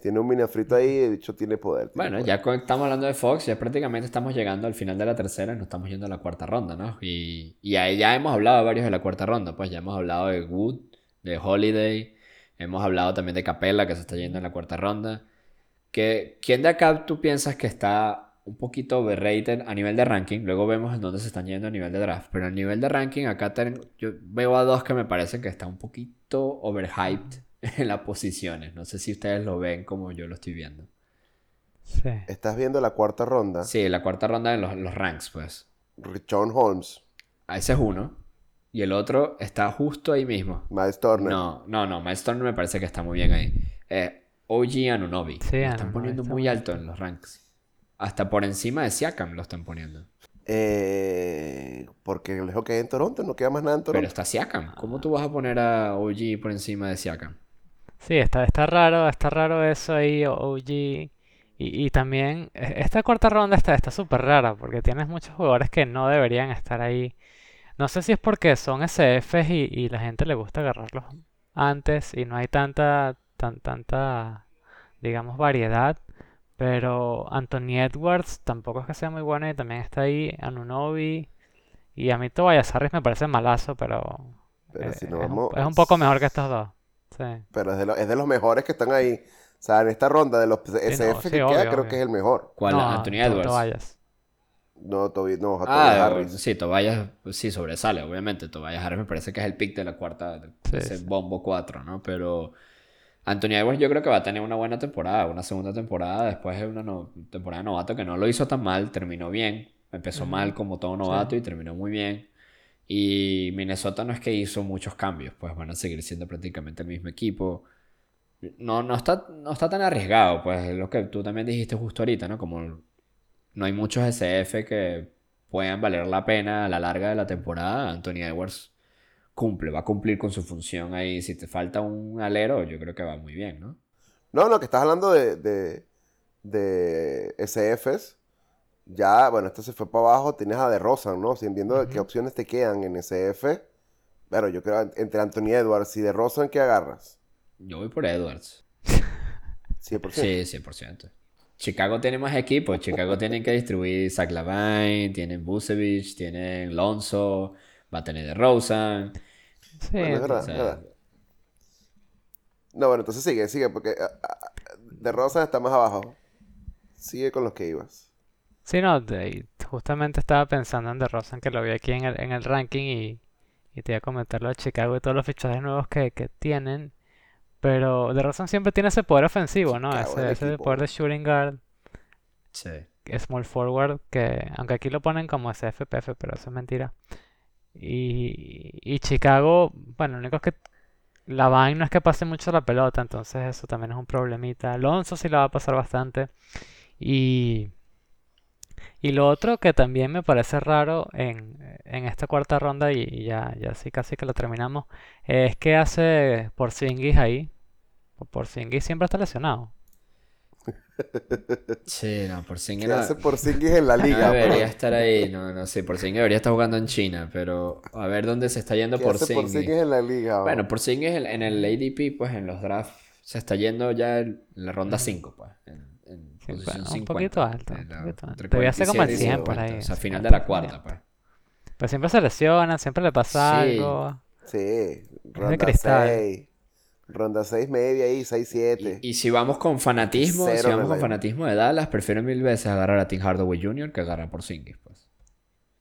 Tiene un mini afrito ahí, de hecho tiene poder. tiene Bueno, poder. ya estamos hablando de Fox, ya prácticamente estamos llegando al final de la tercera y nos estamos yendo a la cuarta ronda, ¿no? Y, y ahí ya hemos hablado de varios de la cuarta ronda, pues ya hemos hablado de Wood, de Holiday, hemos hablado también de Capella, que se está yendo en la cuarta ronda. ¿Qué- ¿Quién de acá tú piensas que está un poquito overrated a nivel de ranking? Luego vemos en dónde se están yendo a nivel de draft, pero a nivel de ranking acá ten- yo veo a dos que me parece que está un poquito overhyped en las posiciones. No sé si ustedes lo ven como yo lo estoy viendo. Sí. Estás viendo la cuarta ronda. Sí, la cuarta ronda en los, los ranks, pues. Richon Holmes, Ah, Ese es uno. Y el otro está justo ahí mismo. Miles Turner. No, no, no. Miles Turner me parece que está muy bien ahí. Eh, OG Anunobi. Sí, lo están poniendo está muy alto en los ranks. Hasta por encima de Siakam lo están poniendo. Eh, porque el que hay en Toronto, no queda más nada en Pero Toronto. está Siakam. ¿Cómo tú vas a poner a OG por encima de Siakam? Sí, está, está raro, está raro eso ahí, OG. Y, y también, e- esta cuarta ronda está está súper rara, porque tienes muchos jugadores que no deberían estar ahí. No sé si es porque son SFs y, y la gente le gusta agarrarlos antes y no hay tanta, tan, tanta, digamos, variedad. Pero Anthony Edwards tampoco es que sea muy bueno y también está ahí, Anunoby. Y a mí Tobias Harris me parece malazo, pero Pero eh, si es no un- vamos- es un poco mejor que estos dos. Sí. Pero es de, lo- es de los mejores que están ahí. O sea, en esta ronda de los SF no, sí, que queda, obvio, creo que es el mejor. ¿Cuál? No, Anthony Edwards. Tobias. No, Toby, no, Tobias Ah, Harris. sí, Tobias pues, sí sobresale, obviamente. Tobias Harris me parece que es el pick de la cuarta, de Sí, ese sí. bombo 4, ¿no? Pero Anthony Edwards yo creo que va a tener una buena temporada, una segunda temporada después de una no- temporada de novato que no lo hizo tan mal, terminó bien. Empezó mal como todo novato y terminó muy bien. Y Minnesota no es que hizo muchos cambios, pues van a seguir siendo prácticamente el mismo equipo. No, no está, no está tan arriesgado, pues es lo que tú también dijiste justo ahorita, ¿no? Como no hay muchos SF que puedan valer la pena a la larga de la temporada. Anthony Edwards cumple, va a cumplir con su función ahí. Si te falta un alero, yo creo que va muy bien, ¿no? No, no, que estás hablando de, de, de SFs. Ya, bueno, este se fue para abajo. Tienes a De Rosan, ¿no? Si viendo qué opciones te quedan en SF. Pero yo creo entre Anthony Edwards y De Rosan, ¿qué agarras? Yo voy por Edwards. 100%. Sí, 100%. Chicago tiene más equipos. Chicago tienen que distribuir Zach Lavine, tienen Busevich, tienen Lonzo, va a tener de Rosen. Sí, Bueno, es verdad, o sea, es verdad. No, bueno, entonces sigue, sigue, porque ah, ah, De Rosan está más abajo. Sigue con los que ibas. sí, no, de- justamente estaba pensando en DeRozan que lo vi aquí en el, en el ranking y, y te iba a comentar lo de Chicago y todos los fichajes nuevos que, que tienen, Pero de razón siempre tiene ese poder ofensivo, ¿no? Ese, ese poder de shooting guard, Sí. small forward, que aunque aquí lo ponen como SFPF, pero eso es mentira. Y, y Chicago, bueno, lo único es que la vaina no es que pase mucho la pelota, entonces eso también es un problemita. Alonso sí la va a pasar bastante. Y, y lo otro que también me parece raro en, en esta cuarta ronda, y, ya, ya sí casi que lo terminamos, es que hace Porzingis ahí. Porzingis siempre está lesionado. [laughs] Sí, no, por ¿Qué hace no, Porzingis en la no [laughs] liga? debería pero? estar ahí, no, no sé, Porzingis debería estar jugando en China, pero a ver dónde se está yendo ¿Qué hace Porzingis Porzingis. en la liga? Bueno, bro? Porzingis en, en el ADP, pues en los drafts, se está yendo ya en la ronda Ujú. 5, pues, en Sí, posición bueno, un 50. poquito alto, un poquito alto. entre Debería ser como el 47 y 100 por 50, ahí, o sea, final 50, de la cuarta, 100. pues. Pero siempre se lesiona, siempre le pasa Sí. algo. Sí, ronda cristal. 6. Ronda 6 media ahí, 6, 7. Y, y si vamos con fanatismo, Cero si vamos con fanatismo de Dallas, prefiero mil veces agarrar a Tim Hardaway Jr. que agarrar por Porzingis, pues.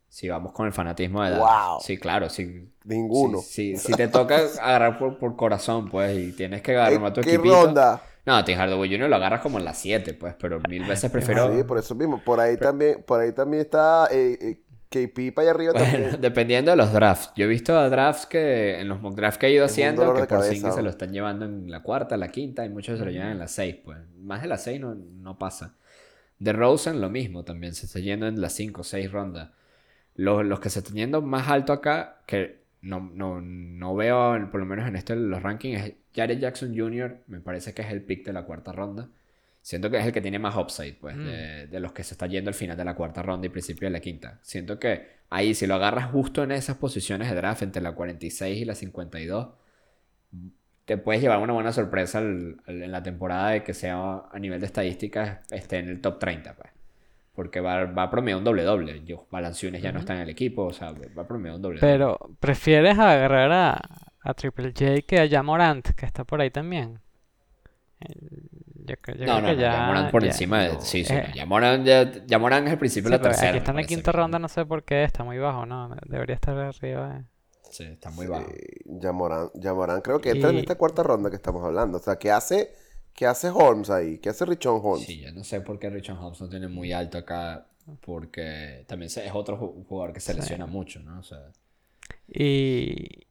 Si vamos con el fanatismo de Dallas. Wow. Sí, claro, si, Ninguno. si, si- si te toca agarrar por, por corazón, pues, y tienes que agarrar [laughs] a tu ¿Qué equipito. ronda? No, Tim Hardaway Jr. lo agarras como en las 7, pues, pero mil veces prefiero... Sí, por eso mismo. Por ahí también, por ahí también está eh, eh, KP para allá arriba Bueno, también. [laughs] dependiendo de los drafts. Yo he visto a drafts que en los mock drafts que he ido Es haciendo que por cabeza, Porzingis se lo están llevando en la cuarta, la quinta y muchos se lo llevan en la 6, pues. Más de la 6 no, no pasa. De Rosen lo mismo también, se está yendo en las 5 o 6 rondas. Los, los que se están yendo más alto acá, que no, no, no veo, por lo menos en esto de los rankings, Jared Jackson Jr., me parece que es el pick de la cuarta ronda. Siento que es el que tiene más upside, pues, Mm. de, de los que se está yendo al final de la cuarta ronda y principio de la quinta. Siento que ahí, si lo agarras justo en esas posiciones de draft, entre la 46 y la 52, te puedes llevar una buena sorpresa al- al- en la temporada de que sea a nivel de estadísticas esté en el top 30, pues. Porque va, va a promediar un doble-doble. Yo, Valanciunas ya no está en el equipo, o sea, va a promediar un doble-doble. Pero, ¿prefieres agarrar a, a Triple J que a Jamorant, que está por ahí también? Yo, yo No, creo no, que no, ya, ya Morán por ya- encima de... no. Sí, sí, Eh, no, ya Morán, ya, ya Morán es el principio Sí, de la tercera, aquí está en la quinta ronda, no sé por qué, está muy bajo, ¿no? Debería estar arriba. eh. Sí, está muy bajo. Yamorán, Yamorán creo que entra en esta cuarta ronda que estamos hablando. O sea, ¿qué hace, qué hace Holmes ahí? ¿Qué hace Richon Holmes? Sí, yo no sé por qué Richard Holmes no tiene muy alto acá, porque también es otro ju- jugador que se Sí. lesiona mucho, ¿no? O sea, Y,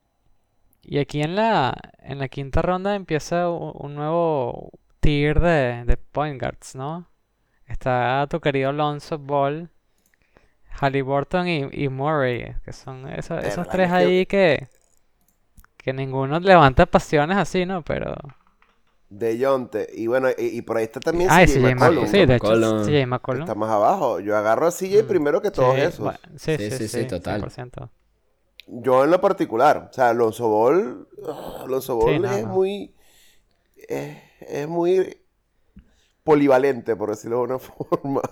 y aquí en la, en la quinta ronda empieza un nuevo tier de, de point guards, ¿no? Está tu querido Lonzo Ball, Halliburton y, y Murray, que son esos, esos tres ahí que, que ninguno levanta pasiones así, ¿no? Pero... De Yonte. Y bueno, y, y por ahí está también Ah, CJ CJ McCollum, sí, de hecho. CJ McCollum. Está más abajo. Yo agarro a CJ Mm, primero que todos Sí, esos. bueno, sí, Sí, sí, sí, sí, sí, total. 100%. Yo en lo particular. O sea, Alonso Ball. ah, Alonso Ball no, es no. muy. Es, es muy polivalente, por decirlo de una [laughs] forma.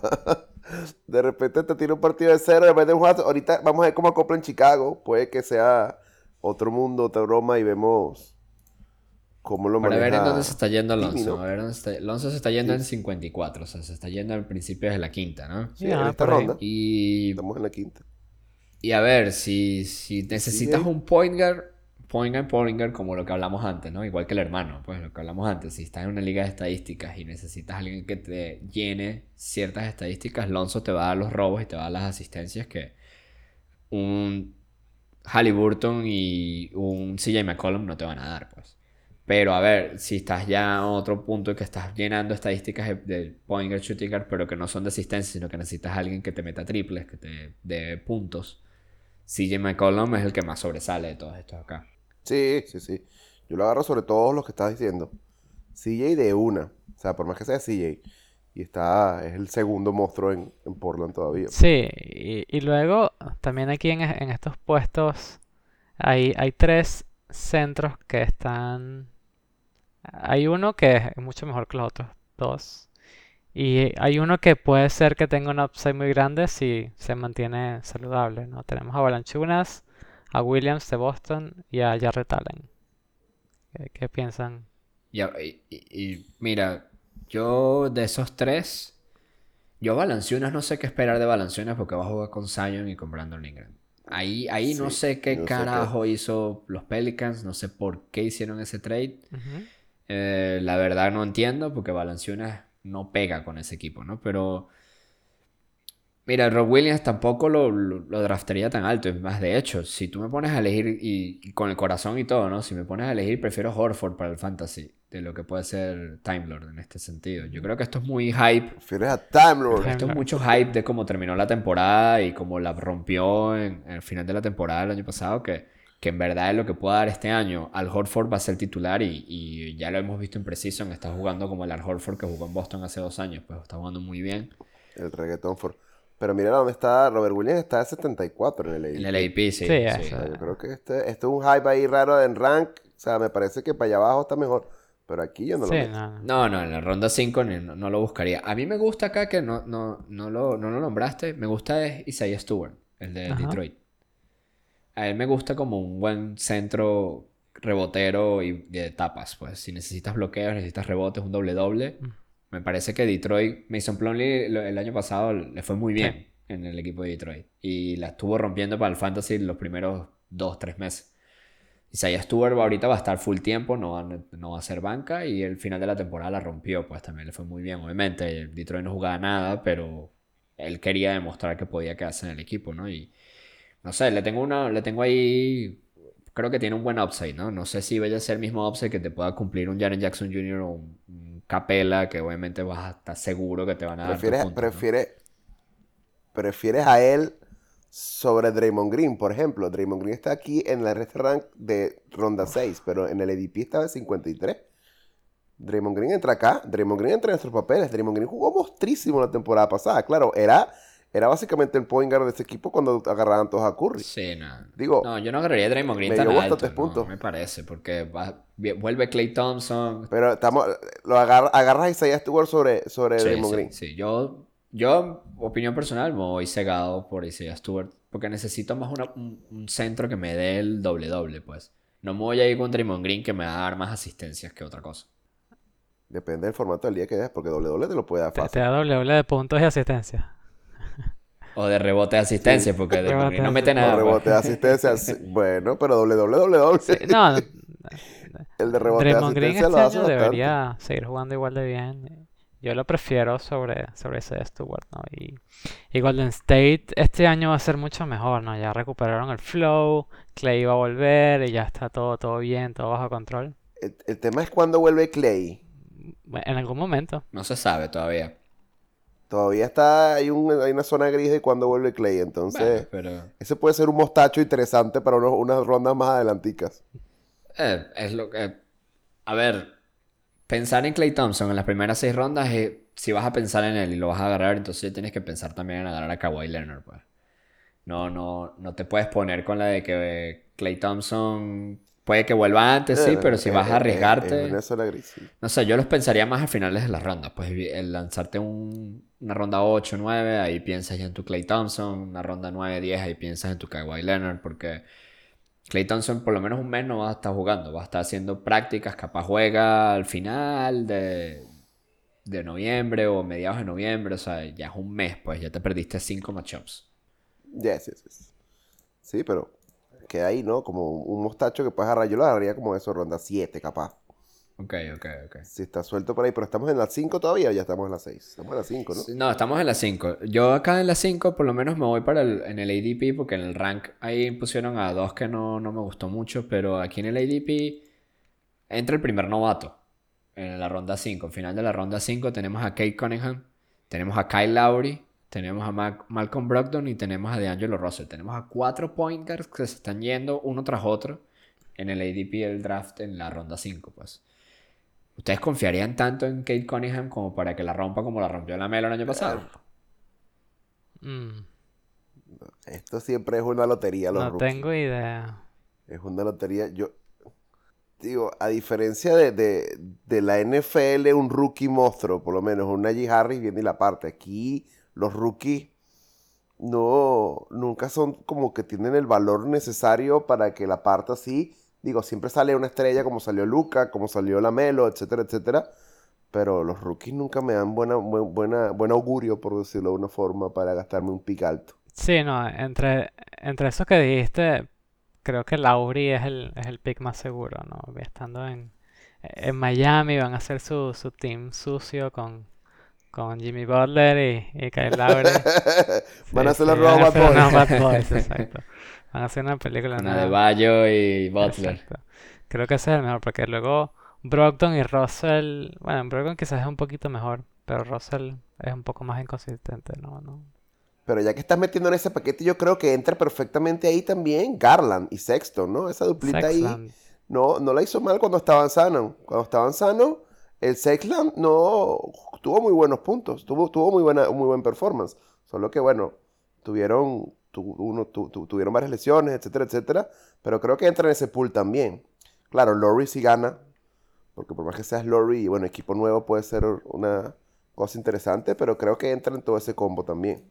De repente te tira un partido de cero, de repente un juego- Ahorita vamos a ver cómo acopla en Chicago. Puede que sea otro mundo, otra broma y vemos cómo lo para ver en maneja dónde se está yendo Alonso. ¿no? A ver dónde está... Alonso se está yendo en 54, o sea, se está yendo al principio de la quinta, ¿no? Sí, en esta ronda. Y, Estamos en la quinta. y a ver, si, si necesitas un point guard, point guard, point guard, como lo que hablamos antes, ¿no? Igual que el hermano, pues lo que hablamos antes. Si estás en una liga de estadísticas y necesitas a alguien que te llene ciertas estadísticas, Alonso te va a dar los robos y te va a dar las asistencias que un Halliburton y un CJ McCollum no te van a dar, pues. Pero a ver, si estás ya a otro punto y que estás llenando estadísticas de, de point guard, shooting guard, pero que no son de asistencia, sino que necesitas a alguien que te meta triples, que te dé puntos. CJ McCollum es el que más sobresale de todos estos acá. Sí, sí, sí. Yo lo agarro sobre todos los que estás diciendo. CJ de una. O sea, por más que sea CJ. Y está, es el segundo monstruo en, en Portland todavía. Sí, y, y luego también aquí en, en estos puestos hay, hay tres centros que están... Hay uno que es mucho mejor que los otros dos. Y hay uno que puede ser que tenga un upside muy grande si se mantiene saludable, ¿no? Tenemos a Balanchunas, a Williams de Boston y a Jarrett Allen. ¿Qué, qué piensan? Y, mira, yo de esos tres, yo Valanciunas no sé qué esperar de Valanciunas porque va a jugar con Zion y con Brandon Ingram. Ahí, ahí no sé qué no sé qué- carajo hizo los Pelicans, no sé por qué hicieron ese trade. Ujú. Eh, la verdad no entiendo porque Valanciunas no pega con ese equipo, ¿no? Pero Mira, Rob Williams tampoco lo, lo, lo draftaría tan alto. Es más, de hecho, si tú me pones a elegir, y, y con el corazón y todo, ¿no? Si me pones a elegir, prefiero Horford para el fantasy de lo que puede ser Time Lord en este sentido. Yo creo que esto es muy hype. Prefieres a Time Lord. Esto es mucho hype de cómo terminó la temporada y cómo la rompió en, en el final de la temporada del año pasado, que, que en verdad es lo que puede dar este año. Al Horford va a ser titular y, y ya lo hemos visto en Precision. Está jugando como el Al Horford que jugó en Boston hace dos años. Pues está jugando muy bien. El reggaeton for... Pero mira dónde está Robert Williams, está de 74 en el ADP. En el AP, sí. Sí, sí. eso. O sea, yo creo que este, este es un hype ahí raro en rank. O sea, me parece que para allá abajo está mejor. Pero aquí yo no Sí, lo no, no. No, no, en la ronda 5 no, no lo buscaría. A mí me gusta acá que no, no, no, lo, no lo nombraste. Me gusta es Isaiah Stewart, el de Ajá. Detroit. A él me gusta como un buen centro rebotero y de tapas. Pues si necesitas bloqueos, necesitas rebotes, un doble-doble. Mm. Me parece que Detroit, Mason Plumlee el año pasado le fue muy bien en el equipo de Detroit. Y la estuvo rompiendo para el fantasy los primeros dos, tres meses. Isaiah Stewart ahorita va a estar full tiempo, no va, a- no va a ser banca y el final de la temporada la rompió, pues también le fue muy bien. Obviamente, Detroit no jugaba nada, pero él quería demostrar que podía quedarse en el equipo, ¿no? Y no sé, le tengo una, le tengo ahí, creo que tiene un buen upside, ¿no? No sé si vaya a ser el mismo upside que te pueda cumplir un Jaren Jackson Jr. o un, un Capela, que obviamente vas a estar seguro que te van a dar Prefieres, ¿no? prefieres, a él sobre Draymond Green, por ejemplo. Draymond Green está aquí en la rest rank de ronda 6, pero en el ADP está de 53. Draymond Green entra acá, Draymond Green entra en nuestros papeles. Draymond Green jugó mostrísimo la temporada pasada. Claro, era, era básicamente el point guard de ese equipo cuando agarraban todos a Curry. Sí, no. Digo, No, yo no agarraría a Draymond Green me tan alto, no, puntos. me parece, porque va- vuelve Clay Thompson. Pero estamos, lo agarra, agarras a Isaiah Stewart sobre, sobre Sí, Draymond sí, Green. sí. Yo, yo, opinión personal, me voy cegado por Isaiah Stewart, porque necesito más una- un, un centro que me dé el doble-doble, pues. No me voy a ir con Draymond Green que me va a dar más asistencias que otra cosa. Depende del formato del día que veas, porque doble doble te lo puede dar Te, te fácil. da doble doble de puntos y asistencia. O de rebote de asistencia, porque Green no mete No, nada. rebote de pues. asistencia. sí, [laughs] Bueno, pero doble doble, doble doble. Sí, no, El de rebote de Draymond Green asistencia este lo hace año debería seguir jugando igual de bien. Yo lo prefiero sobre, sobre ese Stewart, ¿no? Y, y Golden State este año va a ser mucho mejor, ¿no? Ya recuperaron el flow, Clay va a volver y ya está todo, todo bien, todo bajo control. El, el tema es cuando vuelve Clay. En algún momento. No se sabe todavía. Todavía está, hay, un- hay una zona gris de cuando vuelve Clay. Bueno, Entonces, pero ese puede ser un mostacho interesante para unos- unas rondas más adelanticas. eh, es lo que... A ver, pensar en Clay Thompson en las primeras seis rondas, es- si vas a pensar en él y lo vas a agarrar, entonces tienes que pensar también en agarrar a Kawhi Leonard, pues. No, no, no te puedes poner con la de que Clay Thompson puede que vuelva antes, sí, Eh, pero si eh, vas a eh, arriesgarte... En una zona gris, sí. No sé, yo los pensaría más a finales de las rondas. Pues el lanzarte un- una ronda 8, 9, ahí piensas ya en tu Clay Thompson. Una ronda 9, 10, ahí piensas en tu Kawhi Leonard. Porque Clay Thompson por lo menos un mes no va a estar jugando. Va a estar haciendo prácticas. Capaz juega al final de, de noviembre o mediados de noviembre. O sea, ya es un mes, pues ya te perdiste 5 matchups. Yes, yes, yes. Sí, pero queda ahí, ¿no? Como un mostacho que puedes agarrar. Yo lo agarraría como eso, ronda 7, capaz. Ok, ok, ok. Si está suelto por ahí, pero estamos en la 5 todavía o ya estamos en la 6. Estamos en la 5, ¿no? No, estamos en la 5. Yo acá en la 5 por lo menos me voy para el, en el ADP porque en el rank ahí pusieron a dos que no, no me gustó mucho, pero aquí en el ADP entra el primer novato en la ronda 5. Al final de la ronda 5 tenemos a Kate Cunningham, tenemos a Kyle Lowry, tenemos a Mac- Malcolm Brogdon y tenemos a DeAngelo Russell. Tenemos a cuatro point guards que se están yendo uno tras otro en el ADP del draft en la ronda 5, pues. ¿Ustedes confiarían tanto en Kate Cunningham como para que la rompa como la rompió la Melo el año pasado? Mm, Esto siempre es una lotería, los no rookies. tengo idea. Es una lotería. Yo digo, a diferencia de, de, de la NFL, un rookie monstruo, por lo menos un Najee Harris viene y la parte. Aquí los rookies no, nunca son como que tienen el valor necesario para que la parte así. Digo, siempre sale una estrella como salió Luca, como salió Lamelo, etcétera, etcétera. Pero los rookies nunca me dan buena, bu- buena, buen augurio, por decirlo de una forma, para gastarme un pick alto. Sí, no, entre, entre esos que dijiste, creo que Lauri es el, es el pick más seguro, ¿no? Estando en, en Miami van a hacer su, su team sucio con, con Jimmy Butler y, y Kyle Lowry. [laughs] Van a hacer los Bad Boys. Bad [laughs] Boys, exacto. Van a hacer una película Una de Bayo y Butler. Exacto. Creo que ese es el mejor, porque luego Brogdon y Russell, bueno, Brogdon quizás es un poquito mejor, pero Russell es un poco más inconsistente, ¿no? No. Pero ya que estás metiendo en ese paquete, yo creo que entra perfectamente ahí también Garland y Sexton, ¿no? Esa duplita ahí no, no la hizo mal cuando estaban sanos. Cuando estaban sanos, el Sexland no tuvo muy buenos puntos, tuvo, tuvo muy buena, muy buen performance. Solo que bueno, tuvieron, tuvieron varias lesiones, etcétera, etcétera. Pero creo que entra en ese pool también. Claro, Lowry sí gana, porque por más que seas Lowry y bueno, equipo nuevo puede ser una cosa interesante, pero creo que entra en todo ese combo también.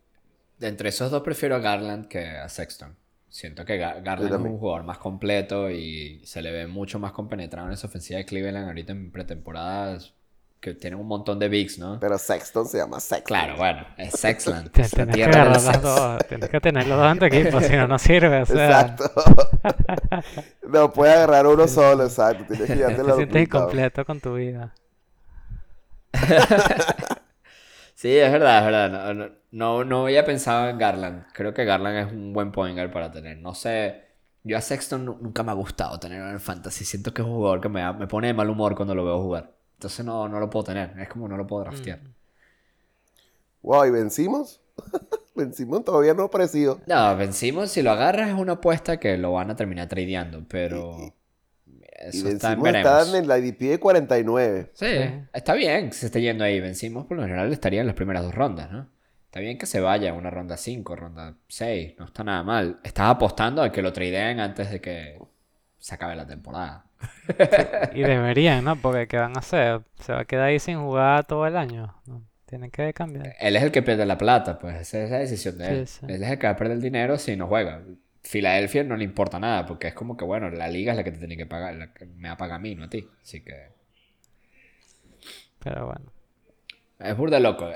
De entre esos dos prefiero a Garland que a Sexton. Siento que Ga- Garland es un jugador más completo y se le ve mucho más compenetrado en esa ofensiva de Cleveland ahorita en pretemporadas que tienen un montón de bigs, ¿no? Pero Sexton se llama Sexton. Claro, bueno, es Sexland. [laughs] Tienes que tienes tener los dos en tu equipo, si no, no sirve, o sea, Exacto. [laughs] no puede agarrar uno solo, exacto. Tienes que [laughs] te sientes incompleto con tu vida. Sí, es verdad, es verdad. No, no, había pensado en Garland. Creo que Garland es un buen point guard para tener. No sé, yo a Sexton nu- nunca me ha gustado tener en el fantasy. Siento que es un jugador que me, me pone de mal humor cuando lo veo jugar. Entonces no, no lo puedo tener. Es como no lo puedo draftear. Wow, ¿y vencimos? [laughs] vencimos todavía no aparecido. No, vencimos. Si lo agarras es una apuesta que lo van a terminar tradeando, pero Y eso está en está la IDP de 49. Sí, Sí. está bien que se esté yendo ahí. Vencimos, por lo general estaría en las primeras dos rondas, ¿no? Está bien que se vaya a una ronda 5, ronda 6, no está nada mal. Estás apostando a que lo tradeen antes de que se acabe la temporada. Y deberían, ¿no? Porque ¿qué van a hacer? ¿Se va a quedar ahí sin jugar todo el año? ¿no? Tienen que cambiar. Él es el que pierde la plata, pues esa es la decisión de Sí, él. sí. Él es el que va a perder el dinero si no juega. Filadelfia no le importa nada, porque es como que, bueno, la liga es la que te tiene que pagar, la que me paga a mí, no a ti. Así que Pero bueno. es burda loco.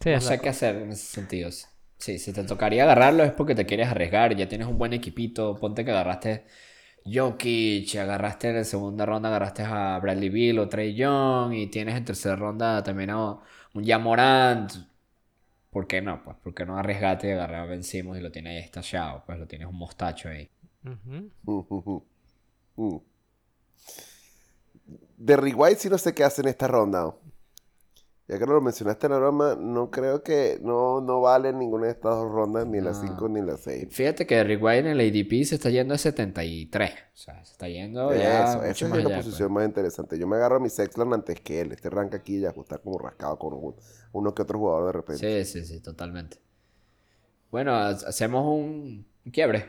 Sí, no es sé loco. qué hacer en ese sentido. Sí, si te tocaría agarrarlo es porque te quieres arriesgar, ya tienes un buen equipito. Ponte que agarraste Jokic, agarraste en la segunda ronda, agarraste a Bradley Beal o Trey Young, y tienes en tercera ronda también a un Jamorant. ¿Por qué no? Pues, ¿por qué no arriesgarte y agarrar a Ben Simmons y lo tienes ahí estallado? Pues lo tienes un mostacho ahí. Ujú. Mm. Derrick White sí no sé qué hace en esta ronda. Ya que no lo mencionaste en la broma, no creo que no, no vale ninguna de estas dos rondas, ni la No. 5 ni la 6. Fíjate que Rick White en el ADP se está yendo a 73. O sea, se está yendo ya Eso, mucho esa es la allá, pues. posición más interesante. Yo me agarro a mi Sexland antes que él. Este rank aquí ya está como rascado con un- uno que otro jugador de repente. Sí, sí, sí, totalmente. Bueno, ha- hacemos un un quiebre.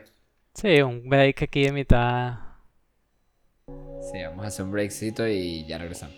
Sí, un break aquí en mitad. Sí, vamos a hacer un breakcito y ya regresamos.